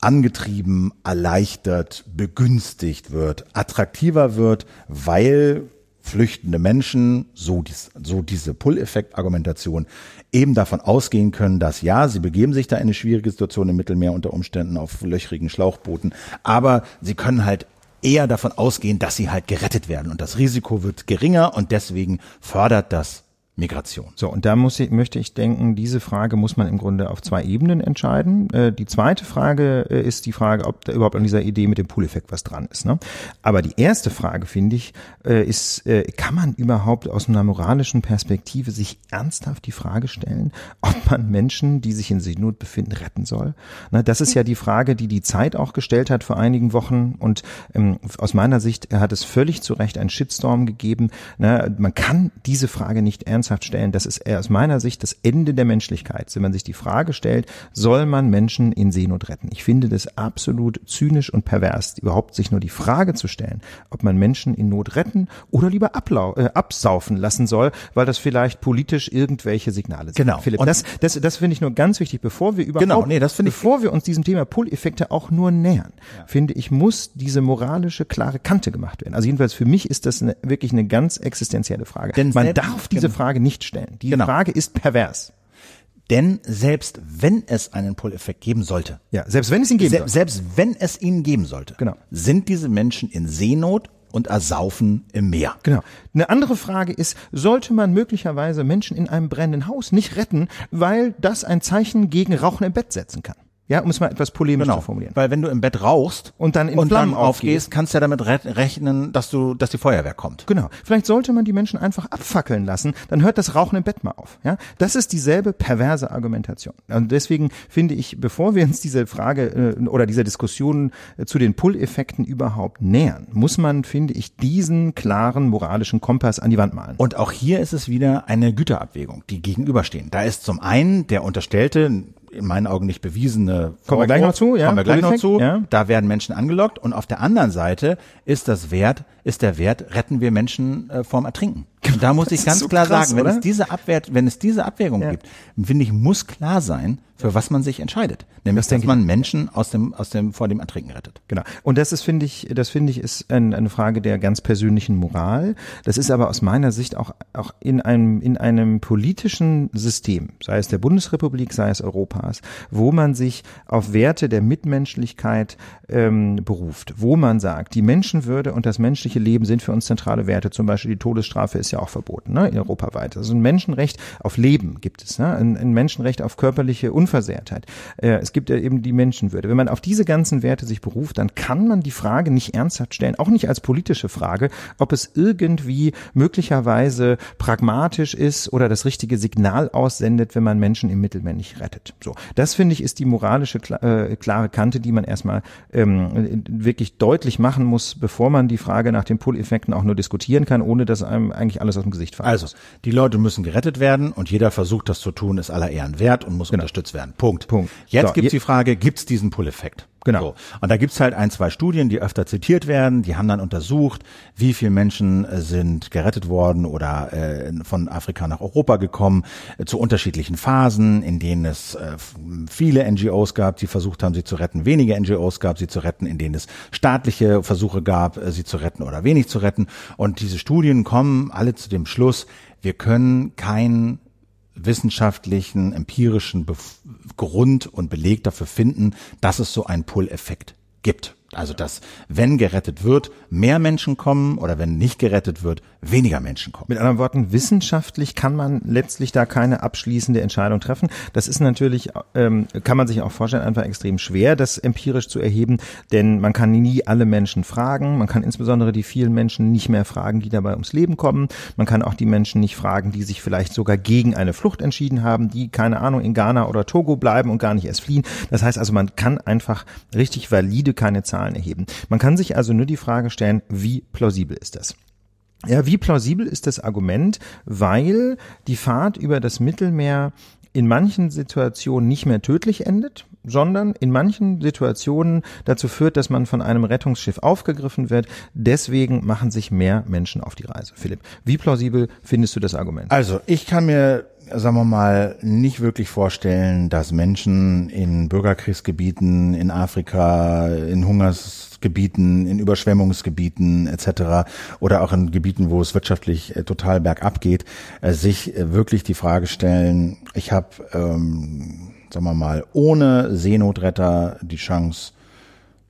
angetrieben, erleichtert, begünstigt wird, attraktiver wird, weil flüchtende Menschen, so, dies, so diese Pull-Effekt-Argumentation, eben davon ausgehen können, dass ja, sie begeben sich da in eine schwierige Situation im Mittelmeer unter Umständen auf löchrigen Schlauchbooten, aber sie können halt eher davon ausgehen, dass sie halt gerettet werden. Und das Risiko wird geringer und deswegen fördert das Migration. So, und da muss ich, möchte ich denken, diese Frage muss man im Grunde auf zwei Ebenen entscheiden. Äh, die zweite Frage äh, ist die Frage, ob da überhaupt an dieser Idee mit dem Pool-Effekt was dran ist. Ne? Aber die erste Frage, finde ich, äh, ist, äh, kann man überhaupt aus einer moralischen Perspektive sich ernsthaft die Frage stellen, ob man Menschen, die sich in Seenot befinden, retten soll? Ne, das ist ja die Frage, die die Zeit auch gestellt hat vor einigen Wochen. Und ähm, aus meiner Sicht hat es völlig zu Recht einen Shitstorm gegeben. Ne? Man kann diese Frage nicht ernsthaft ernsthaft stellen, das ist aus meiner Sicht das Ende der Menschlichkeit, wenn man sich die Frage stellt, soll man Menschen in Seenot retten? Ich finde das absolut zynisch und pervers, überhaupt sich nur die Frage zu stellen, ob man Menschen in Not retten oder lieber ablau äh, absaufen lassen soll, weil das vielleicht politisch irgendwelche Signale sind. Genau. Philipp, und das, das, das finde ich nur ganz wichtig, bevor wir überhaupt, genau, nee, das ich, bevor wir uns diesem Thema Pull-Effekte auch nur nähern, ja. finde ich, muss diese moralische klare Kante gemacht werden. Also jedenfalls für mich ist das eine, wirklich eine ganz existenzielle Frage. Denn man darf diese genau. Frage nicht stellen. Die genau. Frage ist pervers. Denn selbst wenn es einen Pull-Effekt geben sollte, ja, selbst wenn es ihn geben se selbst wenn es ihn geben sollte, genau. sind diese Menschen in Seenot und ersaufen im Meer. Genau. Eine andere Frage ist, sollte man möglicherweise Menschen in einem brennenden Haus nicht retten, weil das ein Zeichen gegen Rauchen im Bett setzen kann? Ja, um es mal etwas polemisch genau, zu formulieren. Weil wenn du im Bett rauchst und dann in und Flammen dann aufgehst, kannst du ja damit rechnen, dass du, dass die Feuerwehr kommt. Genau. Vielleicht sollte man die Menschen einfach abfackeln lassen, dann hört das Rauchen im Bett mal auf. Ja, das ist dieselbe perverse Argumentation. Und deswegen finde ich, bevor wir uns diese Frage äh, oder dieser Diskussion äh, zu den Pull-Effekten überhaupt nähern, muss man, finde ich, diesen klaren moralischen Kompass an die Wand malen. Und auch hier ist es wieder eine Güterabwägung, die gegenüberstehen. Da ist zum einen der unterstellte in meinen Augen nicht bewiesene Kommen wir gleich noch zu, ja. Kommen wir gleich noch zu. Ja. Da werden Menschen angelockt und auf der anderen Seite ist das wert, ist der Wert, retten wir Menschen äh, vorm Ertrinken. Und da muss ich ganz so klar krass, sagen, wenn oder? es diese Abwehr, wenn es diese Abwägung ja. gibt, finde ich, muss klar sein, für was man sich entscheidet. Nämlich, das dass man Menschen aus dem, aus dem, vor dem Ertrinken rettet. Genau. Und das ist, finde ich, das finde ich, ist ein, eine Frage der ganz persönlichen Moral. Das ist aber aus meiner Sicht auch, auch in einem, in einem politischen System, sei es der Bundesrepublik, sei es Europas, wo man sich auf Werte der Mitmenschlichkeit ähm, beruft, wo man sagt, die Menschenwürde und das menschliche Leben sind für uns zentrale Werte. Zum Beispiel die Todesstrafe ist ja auch verboten, ne, europaweit. Also ein Menschenrecht auf Leben gibt es, ne, ein, ein Menschenrecht auf körperliche Unversehrtheit. Äh, es gibt ja eben die Menschenwürde. Wenn man auf diese ganzen Werte sich beruft, dann kann man die Frage nicht ernsthaft stellen, auch nicht als politische Frage, ob es irgendwie möglicherweise pragmatisch ist oder das richtige Signal aussendet, wenn man Menschen im Mittelmeer nicht rettet. So, das finde ich ist die moralische äh, klare Kante, die man erstmal ähm, wirklich deutlich machen muss, bevor man die Frage nach den Pull-Effekten auch nur diskutieren kann, ohne dass einem eigentlich alles aus dem Gesicht fällt. Also, die Leute müssen gerettet werden und jeder versucht, das zu tun, ist aller Ehren wert und muss genau. unterstützt werden. Punkt. Punkt. Jetzt so, gibt's die Frage, gibt's diesen Pull-Effekt? Genau. So. Und da gibt's halt ein, zwei Studien, die öfter zitiert werden. Die haben dann untersucht, wie viele Menschen äh, sind gerettet worden oder äh, von Afrika nach Europa gekommen, äh, zu unterschiedlichen Phasen, in denen es äh, viele NGOs gab, die versucht haben, sie zu retten, wenige NGOs gab, sie zu retten, in denen es staatliche Versuche gab, äh, sie zu retten oder wenig zu retten. Und diese Studien kommen alle zu dem Schluss, wir können kein wissenschaftlichen, empirischen Bef Grund und Beleg dafür finden, dass es so einen Pull-Effekt gibt. Also dass, wenn gerettet wird, mehr Menschen kommen oder wenn nicht gerettet wird, weniger Menschen kommen. Mit anderen Worten, wissenschaftlich kann man letztlich da keine abschließende Entscheidung treffen. Das ist natürlich, ähm, kann man sich auch vorstellen, einfach extrem schwer, das empirisch zu erheben, denn man kann nie alle Menschen fragen. Man kann insbesondere die vielen Menschen nicht mehr fragen, die dabei ums Leben kommen. Man kann auch die Menschen nicht fragen, die sich vielleicht sogar gegen eine Flucht entschieden haben, die, keine Ahnung, in Ghana oder Togo bleiben und gar nicht erst fliehen. Das heißt also, man kann einfach richtig valide keine Zahlen erheben. Man kann sich also nur die Frage stellen, wie plausibel ist das? Ja, wie plausibel ist das Argument? Weil die Fahrt über das Mittelmeer in manchen Situationen nicht mehr tödlich endet, sondern in manchen Situationen dazu führt, dass man von einem Rettungsschiff aufgegriffen wird. Deswegen machen sich mehr Menschen auf die Reise. Philipp, wie plausibel findest du das Argument? Also, ich kann mir sagen wir mal, nicht wirklich vorstellen, dass Menschen in Bürgerkriegsgebieten, in Afrika, in Hungersgebieten, in Überschwemmungsgebieten etc. oder auch in Gebieten, wo es wirtschaftlich äh, total bergab geht, äh, sich äh, wirklich die Frage stellen, ich habe, ähm, sagen wir mal, ohne Seenotretter die Chance,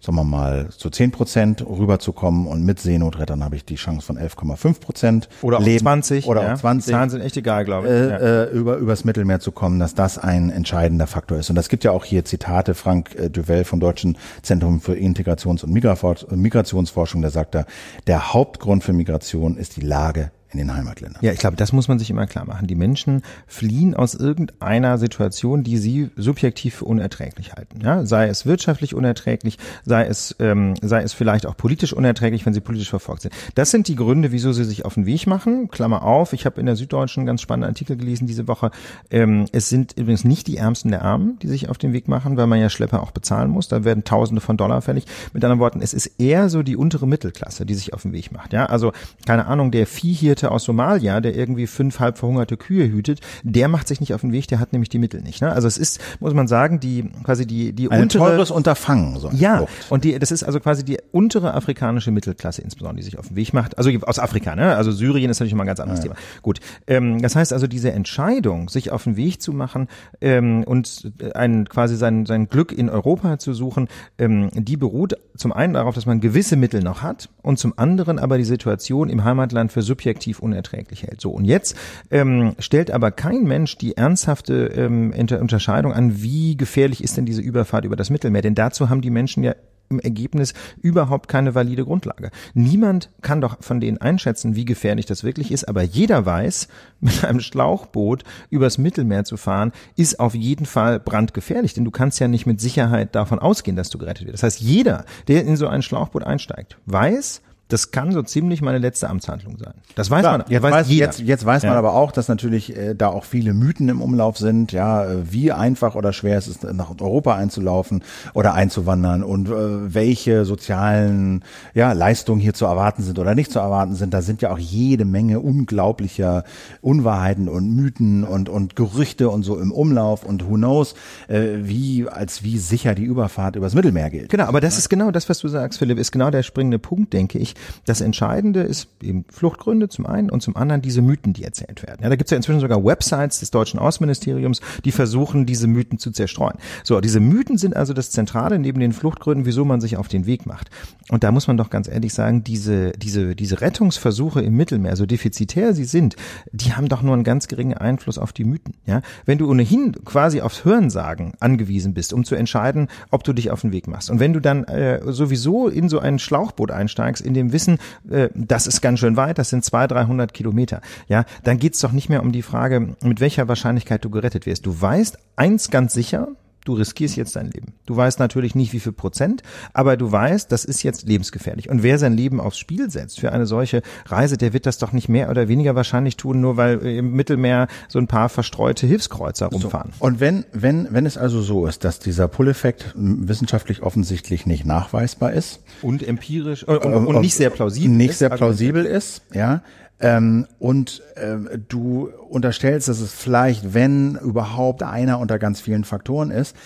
sagen wir mal, zu 10 Prozent rüberzukommen und mit Seenotrettern habe ich die Chance von 11,5 Prozent. Oder auch Leben, 20. Oder ja. auch 20. Die Zahlen sind echt egal, glaube ich. Äh, äh, über, übers Mittelmeer zu kommen, dass das ein entscheidender Faktor ist. Und das gibt ja auch hier Zitate, Frank äh, Duvel vom Deutschen Zentrum für Integrations- und Migrationsforschung, der sagt da, der Hauptgrund für Migration ist die Lage in den Heimatländern. Ja, ich glaube, das muss man sich immer klar machen. Die Menschen fliehen aus irgendeiner Situation, die sie subjektiv für unerträglich halten. Ja, sei es wirtschaftlich unerträglich, sei es, ähm, sei es vielleicht auch politisch unerträglich, wenn sie politisch verfolgt sind. Das sind die Gründe, wieso sie sich auf den Weg machen. Klammer auf, ich habe in der Süddeutschen ganz spannenden Artikel gelesen diese Woche. Ähm, es sind übrigens nicht die Ärmsten der Armen, die sich auf den Weg machen, weil man ja Schlepper auch bezahlen muss. Da werden Tausende von Dollar fällig. Mit anderen Worten, es ist eher so die untere Mittelklasse, die sich auf den Weg macht. Ja, also keine Ahnung, der Vieh hier Hirte aus Somalia, der irgendwie fünf halb verhungerte Kühe hütet, der macht sich nicht auf den Weg, der hat nämlich die Mittel nicht. Ne? Also es ist, muss man sagen, die quasi die die Ein untere teures Unterfangen. So ja, Flucht. und die das ist also quasi die untere afrikanische Mittelklasse insbesondere, die sich auf den Weg macht. Also aus Afrika, ne? Also Syrien ist natürlich immer ein ganz anderes ja. Thema. Gut, ähm, das heißt also diese Entscheidung, sich auf den Weg zu machen ähm, und ein quasi sein sein Glück in Europa zu suchen, ähm, die beruht zum einen darauf, dass man gewisse Mittel noch hat und zum anderen aber die Situation im Heimatland für subjektiv unerträglich hält. So, und jetzt ähm, stellt aber kein Mensch die ernsthafte ähm, Unterscheidung an, wie gefährlich ist denn diese Überfahrt über das Mittelmeer. Denn dazu haben die Menschen ja im Ergebnis überhaupt keine valide Grundlage. Niemand kann doch von denen einschätzen, wie gefährlich das wirklich ist, aber jeder weiß, mit einem Schlauchboot übers Mittelmeer zu fahren, ist auf jeden Fall brandgefährlich, denn du kannst ja nicht mit Sicherheit davon ausgehen, dass du gerettet wirst. Das heißt, jeder, der in so ein Schlauchboot einsteigt, weiß, das kann so ziemlich meine letzte Amtshandlung sein. Das weiß Klar, man. jetzt weiß weiß, jeder. jetzt, jetzt weiß man Ja. aber auch, dass natürlich äh, da auch viele Mythen im Umlauf sind, ja, äh, wie einfach oder schwer es ist, nach Europa einzulaufen oder einzuwandern und äh, welche sozialen ja, Leistungen hier zu erwarten sind oder nicht zu erwarten sind. Da sind ja auch jede Menge unglaublicher Unwahrheiten und Mythen und, und Gerüchte und so im Umlauf und who knows, äh, wie, als wie sicher die Überfahrt übers Mittelmeer gilt. Genau, aber das ist genau das, was du sagst, Philipp, ist genau der springende Punkt, denke ich. Das Entscheidende ist eben Fluchtgründe zum einen und zum anderen diese Mythen, die erzählt werden. Ja, da gibt es ja inzwischen sogar Websites des deutschen Außenministeriums, die versuchen, diese Mythen zu zerstreuen. So, diese Mythen sind also das Zentrale neben den Fluchtgründen, wieso man sich auf den Weg macht. Und da muss man doch ganz ehrlich sagen, diese, diese, diese Rettungsversuche im Mittelmeer, so defizitär sie sind, die haben doch nur einen ganz geringen Einfluss auf die Mythen. Ja, wenn du ohnehin quasi aufs Hörensagen angewiesen bist, um zu entscheiden, ob du dich auf den Weg machst. Und wenn du dann äh, sowieso in so ein Schlauchboot einsteigst, in dem Wissen, äh, das ist ganz schön weit, das sind 200, 300 Kilometer, ja, dann geht's doch nicht mehr um die Frage, mit welcher Wahrscheinlichkeit du gerettet wirst. Du weißt eins ganz sicher, du riskierst jetzt dein Leben. Du weißt natürlich nicht, wie viel Prozent, aber du weißt, das ist jetzt lebensgefährlich. Und wer sein Leben aufs Spiel setzt für eine solche Reise, der wird das doch nicht mehr oder weniger wahrscheinlich tun, nur weil äh, im Mittelmeer so ein paar verstreute Hilfskreuzer rumfahren. Und wenn, wenn, wenn es also so ist, dass dieser Pull-Effekt wissenschaftlich offensichtlich nicht nachweisbar ist, Und empirisch äh, und, und nicht sehr plausibel. nicht ist, sehr also- plausibel ist, ja, ähm, und ähm, du unterstellst, dass es vielleicht, wenn überhaupt einer unter ganz vielen Faktoren ist,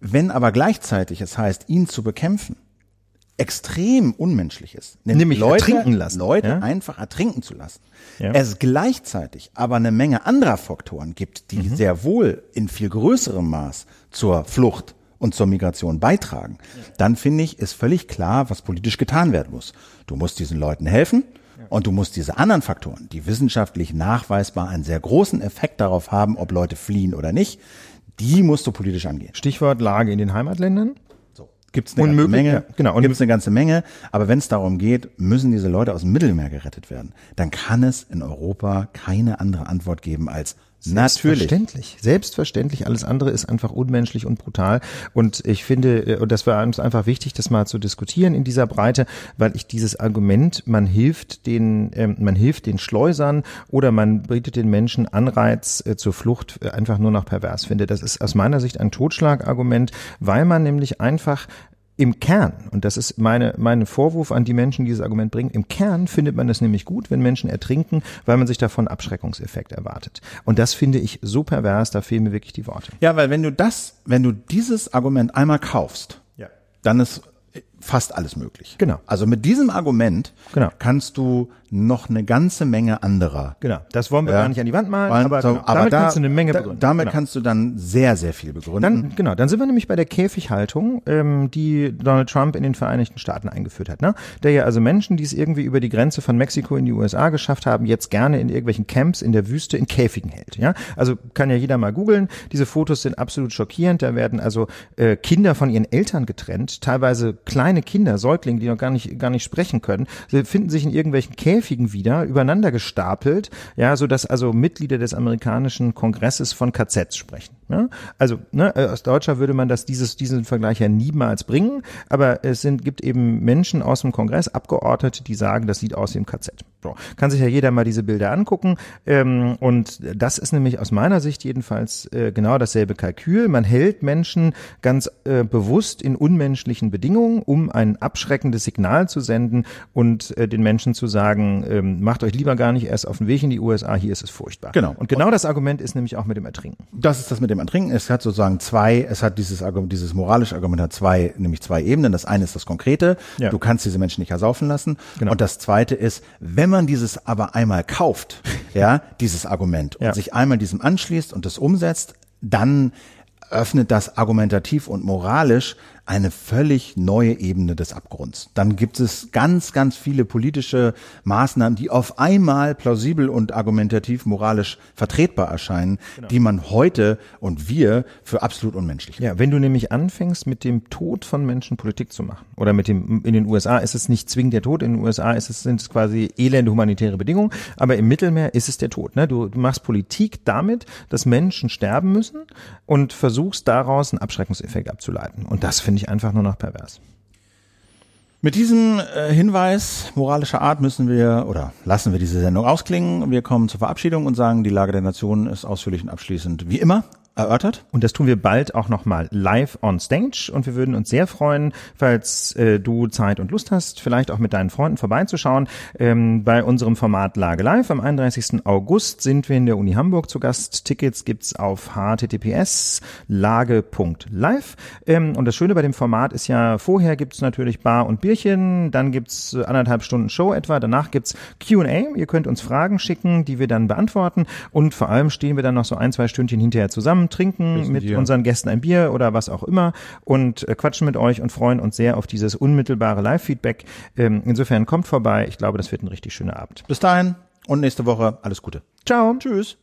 wenn aber gleichzeitig es heißt, ihn zu bekämpfen, extrem unmenschlich ist, Nämlich ertrinken lassen, Leute ja? einfach ertrinken zu lassen. Ja. Es gleichzeitig aber eine Menge anderer Faktoren gibt, Mhm. die sehr wohl in viel größerem Maß zur Flucht und zur Migration beitragen, dann finde ich, ist völlig klar, was politisch getan werden muss. Du musst diesen Leuten helfen und du musst diese anderen Faktoren, die wissenschaftlich nachweisbar einen sehr großen Effekt darauf haben, ob Leute fliehen oder nicht, die musst du politisch angehen. Stichwort Lage in den Heimatländern. Gibt's eine ganze Menge, ja, genau. Gibt's eine ganze Menge. Aber wenn es darum geht, müssen diese Leute aus dem Mittelmeer gerettet werden, dann kann es in Europa keine andere Antwort geben als natürlich. Selbstverständlich. Selbstverständlich. Alles andere ist einfach unmenschlich und brutal. Und ich finde, äh, und das war uns einfach wichtig, das mal zu diskutieren in dieser Breite, weil ich dieses Argument, man hilft den, ähm, man hilft den Schleusern oder man bietet den Menschen Anreiz äh, zur Flucht äh, einfach nur noch pervers finde. Das ist aus meiner Sicht ein Totschlagargument, weil man nämlich einfach im Kern, und das ist meine, mein Vorwurf an die Menschen, die dieses Argument bringen, im Kern findet man es nämlich gut, wenn Menschen ertrinken, weil man sich davon Abschreckungseffekt erwartet. Und das finde ich so pervers, da fehlen mir wirklich die Worte. Ja, weil wenn du das, wenn du dieses Argument einmal kaufst, Ja. dann ist fast alles möglich. Genau. Also mit diesem Argument Genau. kannst du noch eine ganze Menge anderer. Genau, das wollen wir Ja. gar nicht an die Wand malen, Weil- aber, so, genau, damit da, kannst du eine Menge da, begründen. Damit genau. kannst du dann sehr, sehr viel begründen. Dann, genau, dann sind wir nämlich bei der Käfighaltung, ähm, die Donald Trump in den Vereinigten Staaten eingeführt hat. Ne? Der ja also Menschen, die es irgendwie über die Grenze von Mexiko in die USA geschafft haben, jetzt gerne in irgendwelchen Camps in der Wüste in Käfigen hält. Ja? Also kann ja jeder mal googeln. Diese Fotos sind absolut schockierend. Da werden also äh, Kinder von ihren Eltern getrennt, teilweise kleine Kinder, Säuglinge, die noch gar nicht, gar nicht sprechen können, sie finden sich in irgendwelchen Käfigen wieder, übereinander gestapelt, ja, so dass also Mitglieder des amerikanischen Kongresses von KZs sprechen. Ja? Also ne, äh, aus Deutscher würde man das dieses diesen Vergleich ja niemals bringen, aber es sind gibt eben Menschen aus dem Kongress, Abgeordnete, die sagen, das sieht aus wie im KZ. So, kann sich ja jeder mal diese Bilder angucken ähm, und das ist nämlich aus meiner Sicht jedenfalls äh, genau dasselbe Kalkül. Man hält Menschen ganz äh, bewusst in unmenschlichen Bedingungen, um ein abschreckendes Signal zu senden und äh, den Menschen zu sagen, ähm, macht euch lieber gar nicht erst auf den Weg in die USA, hier ist es furchtbar. Genau. Und genau das Argument ist nämlich auch mit dem Ertrinken. Das ist das mit dem Ertrinken. Es hat sozusagen zwei, es hat dieses Argument, dieses moralische Argument hat zwei, nämlich zwei Ebenen. Das eine ist das Konkrete. Ja. Du kannst diese Menschen nicht ersaufen lassen. Genau. Und das zweite ist, wenn man dieses aber einmal kauft, ja, dieses Argument und Ja. sich einmal diesem anschließt und das umsetzt, dann öffnet das argumentativ und moralisch eine völlig neue Ebene des Abgrunds. Dann gibt es ganz, ganz viele politische Maßnahmen, die auf einmal plausibel und argumentativ moralisch vertretbar erscheinen, die man heute und wir für absolut unmenschlich Ja, wenn du nämlich anfängst, mit dem Tod von Menschen Politik zu machen, oder mit dem, in den USA ist es nicht zwingend der Tod, in den USA ist es, sind es quasi elende humanitäre Bedingungen, aber im Mittelmeer ist es der Tod. Ne? Du, du machst Politik damit, dass Menschen sterben müssen und versuchst daraus einen Abschreckungseffekt abzuleiten. Und das finde ich einfach nur noch pervers. Mit diesem äh, Hinweis moralischer Art müssen wir oder lassen wir diese Sendung ausklingen. Wir kommen zur Verabschiedung und sagen, die Lage der Nation ist ausführlich und abschließend wie immer erörtert. Und das tun wir bald auch nochmal live on stage. Und wir würden uns sehr freuen, falls äh, du Zeit und Lust hast, vielleicht auch mit deinen Freunden vorbeizuschauen. Ähm, bei unserem Format Lage Live am 31. August sind wir in der Uni Hamburg zu Gast. Tickets gibt's auf https lage.live. Ähm, und das Schöne bei dem Format ist ja, vorher gibt's natürlich Bar und Bierchen, dann gibt's anderthalb Stunden Show etwa, danach gibt's Q&A. Ihr könnt uns Fragen schicken, die wir dann beantworten. Und vor allem stehen wir dann noch so ein, zwei Stündchen hinterher zusammen trinken mit Bier. unseren Gästen ein Bier oder was auch immer und äh, quatschen mit euch und freuen uns sehr auf dieses unmittelbare Live-Feedback. Ähm, insofern kommt vorbei. Ich glaube, das wird ein richtig schöner Abend. Bis dahin und nächste Woche alles Gute. Ciao. Tschüss.